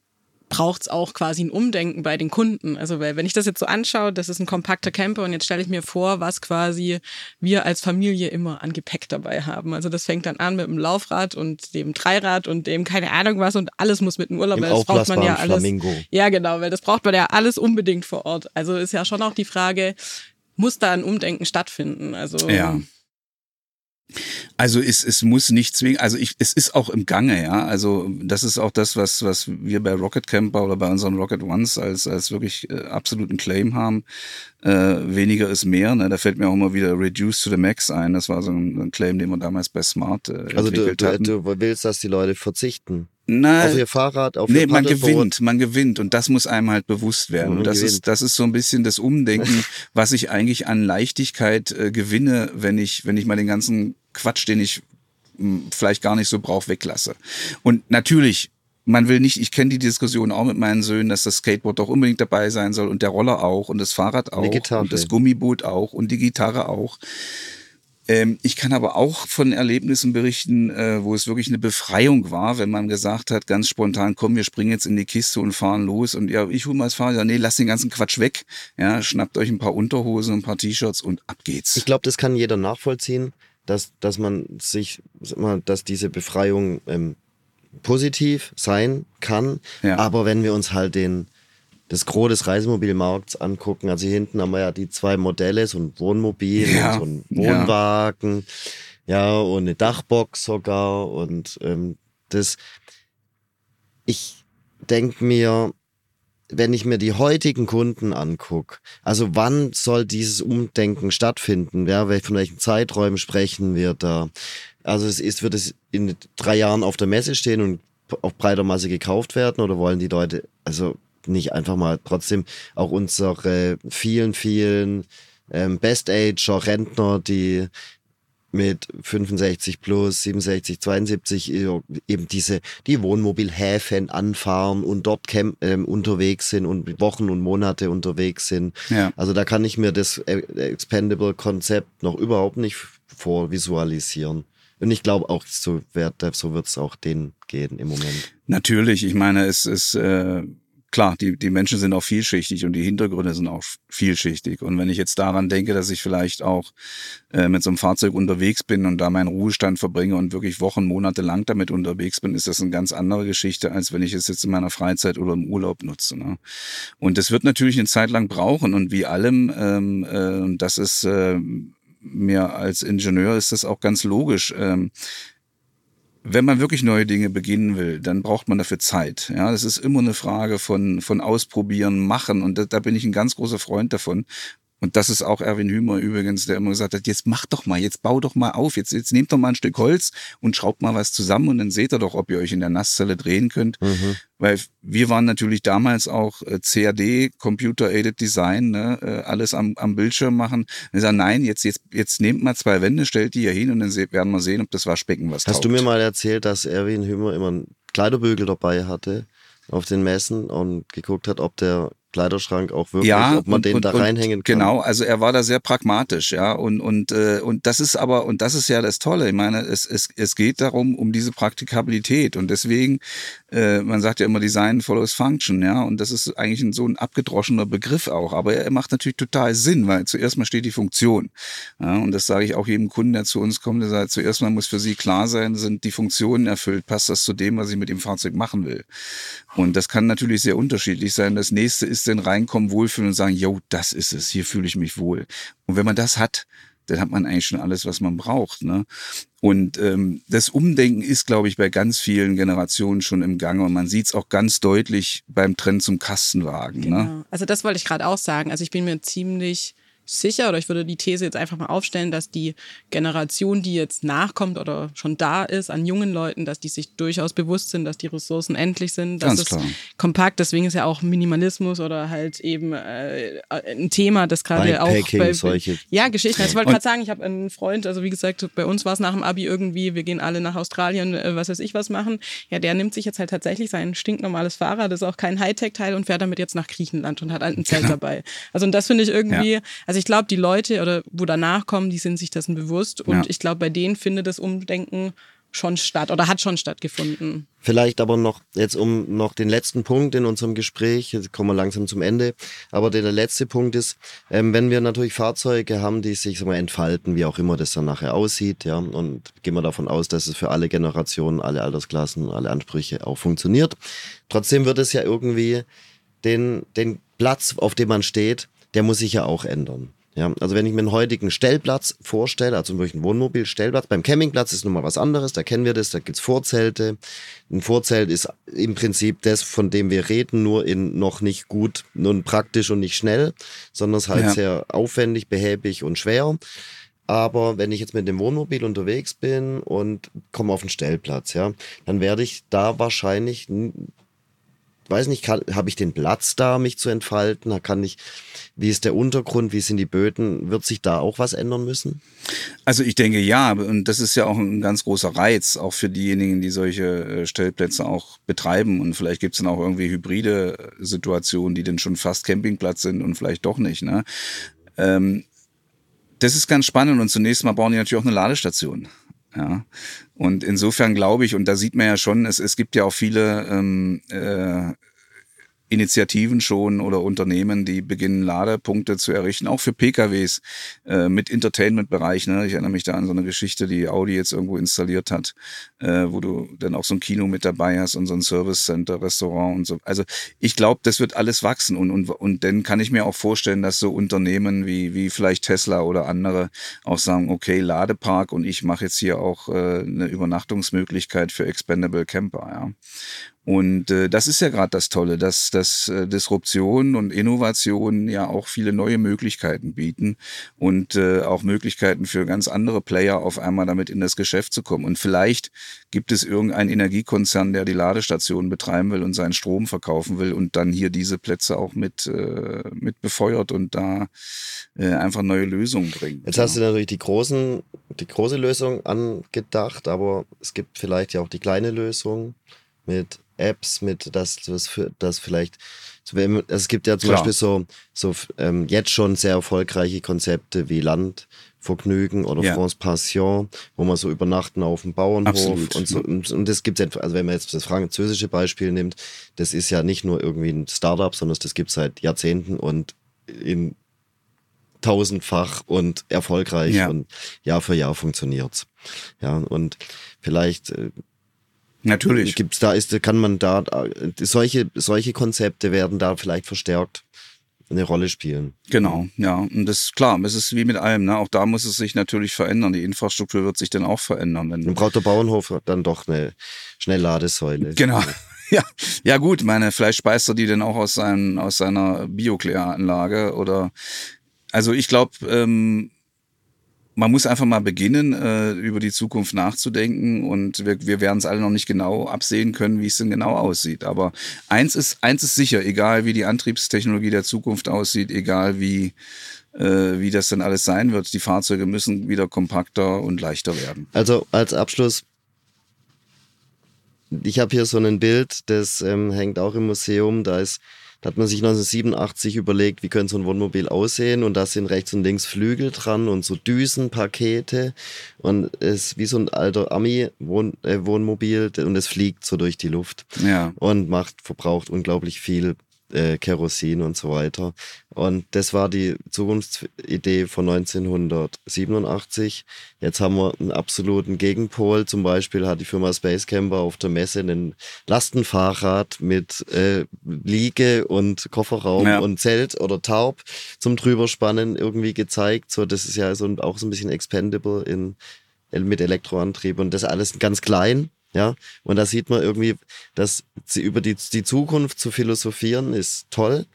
braucht es auch quasi ein Umdenken bei den Kunden. Also weil wenn ich das jetzt so anschaue, das ist ein kompakter Camper und jetzt stelle ich mir vor, was quasi wir als Familie immer an Gepäck dabei haben. Also das fängt dann an mit dem Laufrad und dem Dreirad und dem keine Ahnung was und alles muss mit dem Urlaub,
Im
weil das braucht man ja alles.
Flamingo.
Ja, genau, weil das braucht man ja alles unbedingt vor Ort. Also ist ja schon auch die Frage, muss da ein Umdenken stattfinden? Also
ja. Also es, es muss nicht zwingen, also ich, es ist auch im Gange, ja. Also das ist auch das, was, was wir bei Rocket Camper oder bei unseren Rocket Ones als, als wirklich äh, absoluten Claim haben. Äh, weniger ist mehr. Ne? Da fällt mir auch immer wieder Reduce to the Max ein. Das war so ein, ein Claim, den wir damals bei Smart äh,
Also du,
entwickelt
du,
hatten.
du willst, dass die Leute verzichten.
Na,
Auf ihr Fahrrad, auf
nee,
ihr
man gewinnt, man gewinnt und das muss einem halt bewusst werden.
Mhm,
und das
gewinnt.
ist, das ist so ein bisschen das Umdenken, was ich eigentlich an Leichtigkeit äh, gewinne, wenn ich, wenn ich mal den ganzen Quatsch, den ich mh, vielleicht gar nicht so brauche, weglasse. Und natürlich, man will nicht, ich kenne die Diskussion auch mit meinen Söhnen, dass das Skateboard doch unbedingt dabei sein soll und der Roller auch und das Fahrrad auch und das Gummiboot auch und die Gitarre auch. Ähm, ich kann aber auch von Erlebnissen berichten, äh, wo es wirklich eine Befreiung war, wenn man gesagt hat, ganz spontan, komm, wir springen jetzt in die Kiste und fahren los. Und ja, ich hole mal das Fahrrad. Ja, nee, lasst den ganzen Quatsch weg. Ja, schnappt euch ein paar Unterhosen, ein paar T-Shirts und ab geht's.
Ich glaube, das kann jeder nachvollziehen, dass, dass man sich, mal, dass diese Befreiung ähm, positiv sein kann.
Ja.
Aber wenn wir uns halt den, das Gros des Reisemobilmarkts angucken, also hier hinten haben wir ja die zwei Modelle, so ein Wohnmobil
Ja.
und so ein
Ja.
Wohnwagen, ja. und eine Dachbox sogar und ähm, das, ich denke mir, wenn ich mir die heutigen Kunden angucke, also wann soll dieses Umdenken stattfinden? Ja, von welchen Zeiträumen sprechen wir da? Also es ist, wird es in drei Jahren auf der Messe stehen und auf breiter Masse gekauft werden oder wollen die Leute also nicht einfach mal trotzdem auch unsere vielen, vielen ähm, Best-Ager, Rentner, die mit 65 plus, 67, 72 äh, eben diese, die Wohnmobilhäfen anfahren und dort camp, ähm, unterwegs sind und Wochen und Monate unterwegs sind.
Ja.
Also da kann ich mir das äh, Expendable-Konzept noch überhaupt nicht vorvisualisieren. Und ich glaube auch, so wird so wird's auch denen gehen im Moment.
Natürlich, ich meine, es ist äh, klar, die, die Menschen sind auch vielschichtig und die Hintergründe sind auch vielschichtig. Und wenn ich jetzt daran denke, dass ich vielleicht auch äh, mit so einem Fahrzeug unterwegs bin und da meinen Ruhestand verbringe und wirklich Wochen, Monate lang damit unterwegs bin, ist das eine ganz andere Geschichte, als wenn ich es jetzt in meiner Freizeit oder im Urlaub nutze. Ne? Und das wird natürlich eine Zeit lang brauchen und wie allem, ähm, äh, das ist äh, mir als Ingenieur ist das auch ganz logisch. Ähm, wenn man wirklich neue Dinge beginnen will, dann braucht man dafür Zeit. Ja, das ist immer eine Frage von, von ausprobieren, machen. Und da, da bin ich ein ganz großer Freund davon. Und das ist auch Erwin Hümer übrigens, der immer gesagt hat, jetzt mach doch mal, jetzt bau doch mal auf, jetzt, jetzt nehmt doch mal ein Stück Holz und schraubt mal was zusammen und dann seht ihr doch, ob ihr euch in der Nasszelle drehen könnt.
Mhm.
Weil wir waren natürlich damals auch äh, CAD, Computer Aided Design, ne, äh, alles am, am Bildschirm machen. Wir sagen, nein, jetzt, jetzt, jetzt nehmt mal zwei Wände, stellt die hier hin und dann werden wir sehen, ob das Waschbecken was
Hast
taugt.
du mir mal erzählt, dass Erwin Hümer immer einen Kleiderbügel dabei hatte auf den Messen und geguckt hat, ob der Kleiderschrank auch wirklich, ja, ob man und, den und, da reinhängen
kann. Genau, also er war da sehr pragmatisch, ja, und und äh, und das ist aber und das ist ja das Tolle. Ich meine, es es es geht darum um diese Praktikabilität und deswegen, äh, man sagt ja immer Design follows Function, ja, und das ist eigentlich ein, so ein abgedroschener Begriff auch, aber er macht natürlich total Sinn, weil zuerst mal steht die Funktion, ja, und das sage ich auch jedem Kunden, der zu uns kommt, der sagt, zuerst mal muss für sie klar sein, sind die Funktionen erfüllt, passt das zu dem, was ich mit dem Fahrzeug machen will. Und das kann natürlich sehr unterschiedlich sein. Das nächste ist dann reinkommen, wohlfühlen und sagen, yo, das ist es, hier fühle ich mich wohl. Und wenn man das hat, dann hat man eigentlich schon alles, was man braucht. Ne? Und ähm, das Umdenken ist, glaube ich, bei ganz vielen Generationen schon im Gange. Und man sieht es auch ganz deutlich beim Trend zum Kastenwagen. Ne? Genau. Ne?
Also das wollte ich gerade auch sagen. Also ich bin mir ziemlich sicher oder ich würde die These jetzt einfach mal aufstellen, dass die Generation, die jetzt nachkommt oder schon da ist an jungen Leuten, dass die sich durchaus bewusst sind, dass die Ressourcen endlich sind, dass Ganz es klar. kompakt, deswegen ist ja auch Minimalismus oder halt eben äh, ein Thema, das gerade auch bei
solche
ja Geschichten. Also ich wollte gerade sagen, ich habe einen Freund, also wie gesagt, bei uns war es nach dem Abi irgendwie, wir gehen alle nach Australien, äh, was weiß ich was machen. Ja, der nimmt sich jetzt halt tatsächlich sein stinknormales Fahrrad, das ist auch kein Hightech-Teil und fährt damit jetzt nach Griechenland und hat halt ein Zelt genau. dabei. Also und das finde ich irgendwie, ja. also ich glaube, die Leute oder wo danach kommen, die sind sich dessen bewusst. Und ja. ich glaube, bei denen findet das Umdenken schon statt oder hat schon stattgefunden.
Vielleicht aber noch, jetzt um noch den letzten Punkt in unserem Gespräch, jetzt kommen wir langsam zum Ende, aber der, der letzte Punkt ist, ähm, wenn wir natürlich Fahrzeuge haben, die sich sag mal, entfalten, wie auch immer das dann nachher aussieht, ja, und gehen wir davon aus, dass es für alle Generationen, alle Altersklassen, alle Ansprüche auch funktioniert. Trotzdem wird es ja irgendwie den, den Platz, auf dem man steht, der muss sich ja auch ändern. Ja, also wenn ich mir einen heutigen Stellplatz vorstelle, also zum Beispiel einen Wohnmobilstellplatz, beim Campingplatz ist nochmal was anderes, da kennen wir das, da gibt's Vorzelte. Ein Vorzelt ist im Prinzip das, von dem wir reden, nur in noch nicht gut, nur praktisch und nicht schnell, sondern es ist halt ja. sehr aufwendig, behäbig und schwer. Aber wenn ich jetzt mit dem Wohnmobil unterwegs bin und komme auf einen Stellplatz, ja, dann werde ich da wahrscheinlich weiß nicht, habe ich den Platz da, mich zu entfalten? Kann ich, wie ist der Untergrund, wie sind die Böden? Wird sich da auch was ändern müssen?
Also ich denke ja, und das ist ja auch ein ganz großer Reiz, auch für diejenigen, die solche äh, Stellplätze auch betreiben. Und vielleicht gibt es dann auch irgendwie hybride Situationen, die dann schon fast Campingplatz sind und vielleicht doch nicht. Ne? Ähm, das ist ganz spannend und zunächst mal bauen die natürlich auch eine Ladestation. Ja. Und insofern glaube ich, und da sieht man ja schon, es, es gibt ja auch viele ähm, äh, Initiativen schon oder Unternehmen, die beginnen Ladepunkte zu errichten, auch für PKWs äh, mit Entertainment-Bereich. Ne? Ich erinnere mich da an so eine Geschichte, die Audi jetzt irgendwo installiert hat, äh, wo du dann auch so ein Kino mit dabei hast und so ein Service Center, Restaurant und so. Also ich glaube, das wird alles wachsen und, und, und dann kann ich mir auch vorstellen, dass so Unternehmen wie, wie vielleicht Tesla oder andere auch sagen, okay, Ladepark und ich mache jetzt hier auch äh, eine Übernachtungsmöglichkeit für Expendable Camper. Ja. Und äh, das ist ja gerade das Tolle, dass, dass äh, Disruption und Innovation ja auch viele neue Möglichkeiten bieten und äh, auch Möglichkeiten für ganz andere Player auf einmal damit in das Geschäft zu kommen. Und vielleicht gibt es irgendeinen Energiekonzern, der die Ladestation betreiben will und seinen Strom verkaufen will und dann hier diese Plätze auch mit, äh, mit befeuert und da äh, einfach neue Lösungen bringt.
Jetzt hast du natürlich die großen, die große Lösung angedacht, aber es gibt vielleicht ja auch die kleine Lösung mit Apps, mit das, das, für, das vielleicht, es gibt ja zum Klar. Beispiel so, so ähm, jetzt schon sehr erfolgreiche Konzepte wie Landvergnügen oder ja. France Passion, wo man so übernachten auf dem Bauernhof Absolut. und so. Und, und das gibt es, also wenn man jetzt das französische Beispiel nimmt, das ist ja nicht nur irgendwie ein Startup, sondern das gibt es seit Jahrzehnten und in tausendfach und erfolgreich ja. und Jahr für Jahr funktioniert's. Ja, und vielleicht äh,
Natürlich.
Gibt's da ist, kann man da, solche, solche Konzepte werden da vielleicht verstärkt eine Rolle spielen.
Genau, ja. Und das ist klar, es ist wie mit allem, ne? Auch da muss es sich natürlich verändern. Die Infrastruktur wird sich dann auch verändern.
Wenn dann braucht der Bauernhof dann doch eine Schnellladesäule.
Genau. Ja, ja gut, meine, vielleicht speist er die dann auch aus, seinen, aus seiner Biokläranlage oder also ich glaube, ähm, man muss einfach mal beginnen, äh, über die Zukunft nachzudenken und wir, wir werden es alle noch nicht genau absehen können, wie es denn genau aussieht. Aber eins ist, eins ist sicher, egal wie die Antriebstechnologie der Zukunft aussieht, egal wie, äh, wie das dann alles sein wird, die Fahrzeuge müssen wieder kompakter und leichter werden.
Also als Abschluss, ich habe hier so ein Bild, das ähm, hängt auch im Museum, da ist Da hat man sich 1987 überlegt, wie könnte so ein Wohnmobil aussehen und da sind rechts und links Flügel dran und so Düsenpakete und es ist wie so ein alter Ami-Wohnmobil äh, und es fliegt so durch die Luft
ja.
und macht, verbraucht unglaublich viel äh, Kerosin und so weiter. Und das war die Zukunftsidee von 1987. Jetzt haben wir einen absoluten Gegenpol. Zum Beispiel hat die Firma Space Camper auf der Messe einen Lastenfahrrad mit äh, Liege und Kofferraum ja. und Zelt oder Taub zum drüberspannen irgendwie gezeigt. So, das ist ja so auch so ein bisschen expendable in, mit Elektroantrieb und das alles ganz klein ja, und da sieht man irgendwie, dass sie über die, die Zukunft zu philosophieren ist toll.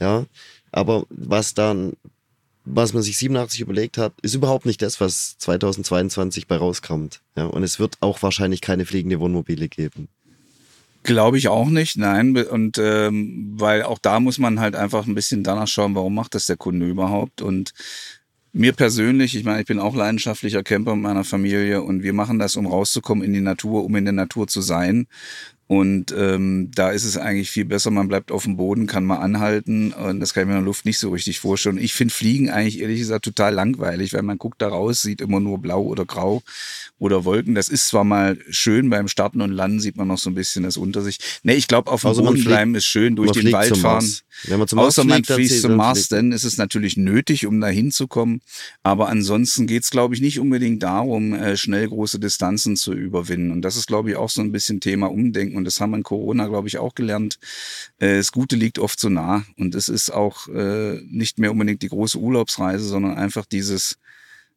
Ja, aber was dann, was man sich 87 überlegt hat, ist überhaupt nicht das, was 2022 bei rauskommt. Ja, und es wird auch wahrscheinlich keine fliegende Wohnmobile geben.
Glaube ich auch nicht, nein. Und ähm, weil auch da muss man halt einfach ein bisschen danach schauen, warum macht das der Kunde überhaupt? Und mir persönlich, ich meine, ich bin auch leidenschaftlicher Camper mit meiner Familie und wir machen das, um rauszukommen in die Natur, um in der Natur zu sein. Und ähm, da ist es eigentlich viel besser, man bleibt auf dem Boden, kann mal anhalten. Und das kann ich mir in der Luft nicht so richtig vorstellen. Ich finde Fliegen eigentlich ehrlich gesagt total langweilig, weil man guckt da raus, sieht immer nur blau oder grau oder Wolken. Das ist zwar mal schön, beim Starten und Landen sieht man noch so ein bisschen das unter sich. Nee, ich glaube, auf dem also Boden bleiben ist schön, durch den Wald fahren. Wenn man zum Außer man fließt zum Mars, dann ist es natürlich nötig, um da hinzukommen. Aber ansonsten geht's, glaube ich, nicht unbedingt darum, äh, schnell große Distanzen zu überwinden. Und das ist, glaube ich, auch so ein bisschen Thema Umdenken und das haben wir in Corona, glaube ich, auch gelernt. Äh, das Gute liegt oft so nah und es ist auch äh, nicht mehr unbedingt die große Urlaubsreise, sondern einfach dieses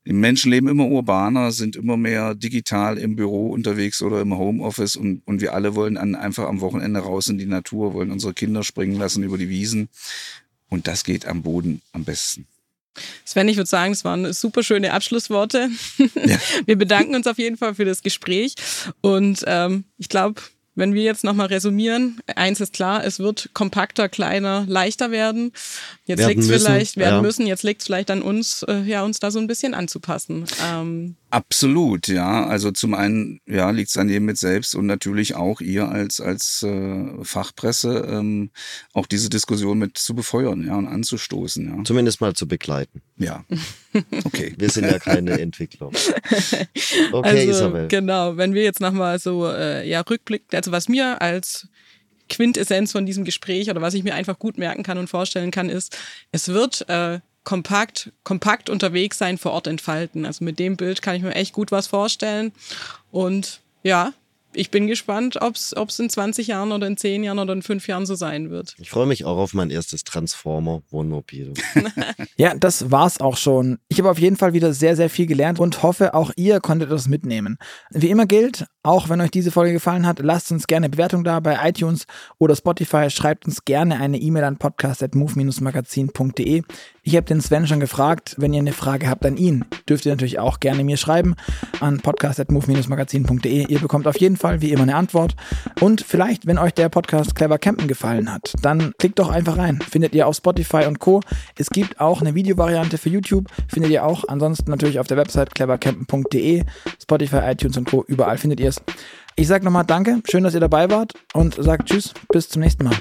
die Menschen leben immer urbaner, sind immer mehr digital im Büro unterwegs oder im Homeoffice und, und wir alle wollen an, einfach am Wochenende raus in die Natur, wollen unsere Kinder springen lassen über die Wiesen. Und das geht am Boden am besten.
Sven, ich würde sagen, es waren super schöne Abschlussworte. Ja. Wir bedanken uns auf jeden Fall für das Gespräch und ähm, ich glaube, wenn wir jetzt nochmal resümieren, eins ist klar, es wird kompakter, kleiner, leichter werden. Jetzt liegt es vielleicht, werden ja. müssen, jetzt liegt es vielleicht an uns, äh, ja, uns da so ein bisschen anzupassen. Ähm,
Absolut, ja. Also zum einen, ja, liegt es an jedem mit selbst und natürlich auch ihr als, als äh, Fachpresse ähm, auch diese Diskussion mit zu befeuern, ja, und anzustoßen, ja.
Zumindest mal zu begleiten.
Ja. Okay.
wir sind ja keine Entwickler.
Okay, also, Isabel. Genau, wenn wir jetzt nochmal so, äh, ja, rückblicken, also was mir als Quintessenz von diesem Gespräch oder was ich mir einfach gut merken kann und vorstellen kann, ist, es wird äh, kompakt, kompakt unterwegs sein, vor Ort entfalten. Also mit dem Bild kann ich mir echt gut was vorstellen. Und ja, ich bin gespannt, ob es in 20 Jahren oder in 10 Jahren oder in 5 Jahren so sein wird.
Ich freue mich auch auf mein erstes Transformer-Wohnmobil.
ja, das war's auch schon. Ich habe auf jeden Fall wieder sehr, sehr viel gelernt und hoffe, auch ihr konntet das mitnehmen. Wie immer gilt, auch wenn euch diese Folge gefallen hat, lasst uns gerne Bewertung da bei iTunes oder Spotify. Schreibt uns gerne eine E-Mail an podcast.move-magazin.de. Ich habe den Sven schon gefragt, wenn ihr eine Frage habt an ihn, dürft ihr natürlich auch gerne mir schreiben an podcast.move-magazin.de. Ihr bekommt auf jeden Fall wie immer eine Antwort. Und vielleicht, wenn euch der Podcast Clever Campen gefallen hat, dann klickt doch einfach rein. Findet ihr auf Spotify und Co. Es gibt auch eine Videovariante für YouTube, findet ihr auch. Ansonsten natürlich auf der Website clevercampen.de, Spotify, iTunes und Co. Überall findet ihr es. Ich sage nochmal Danke, schön, dass ihr dabei wart und sagt Tschüss, bis zum nächsten Mal.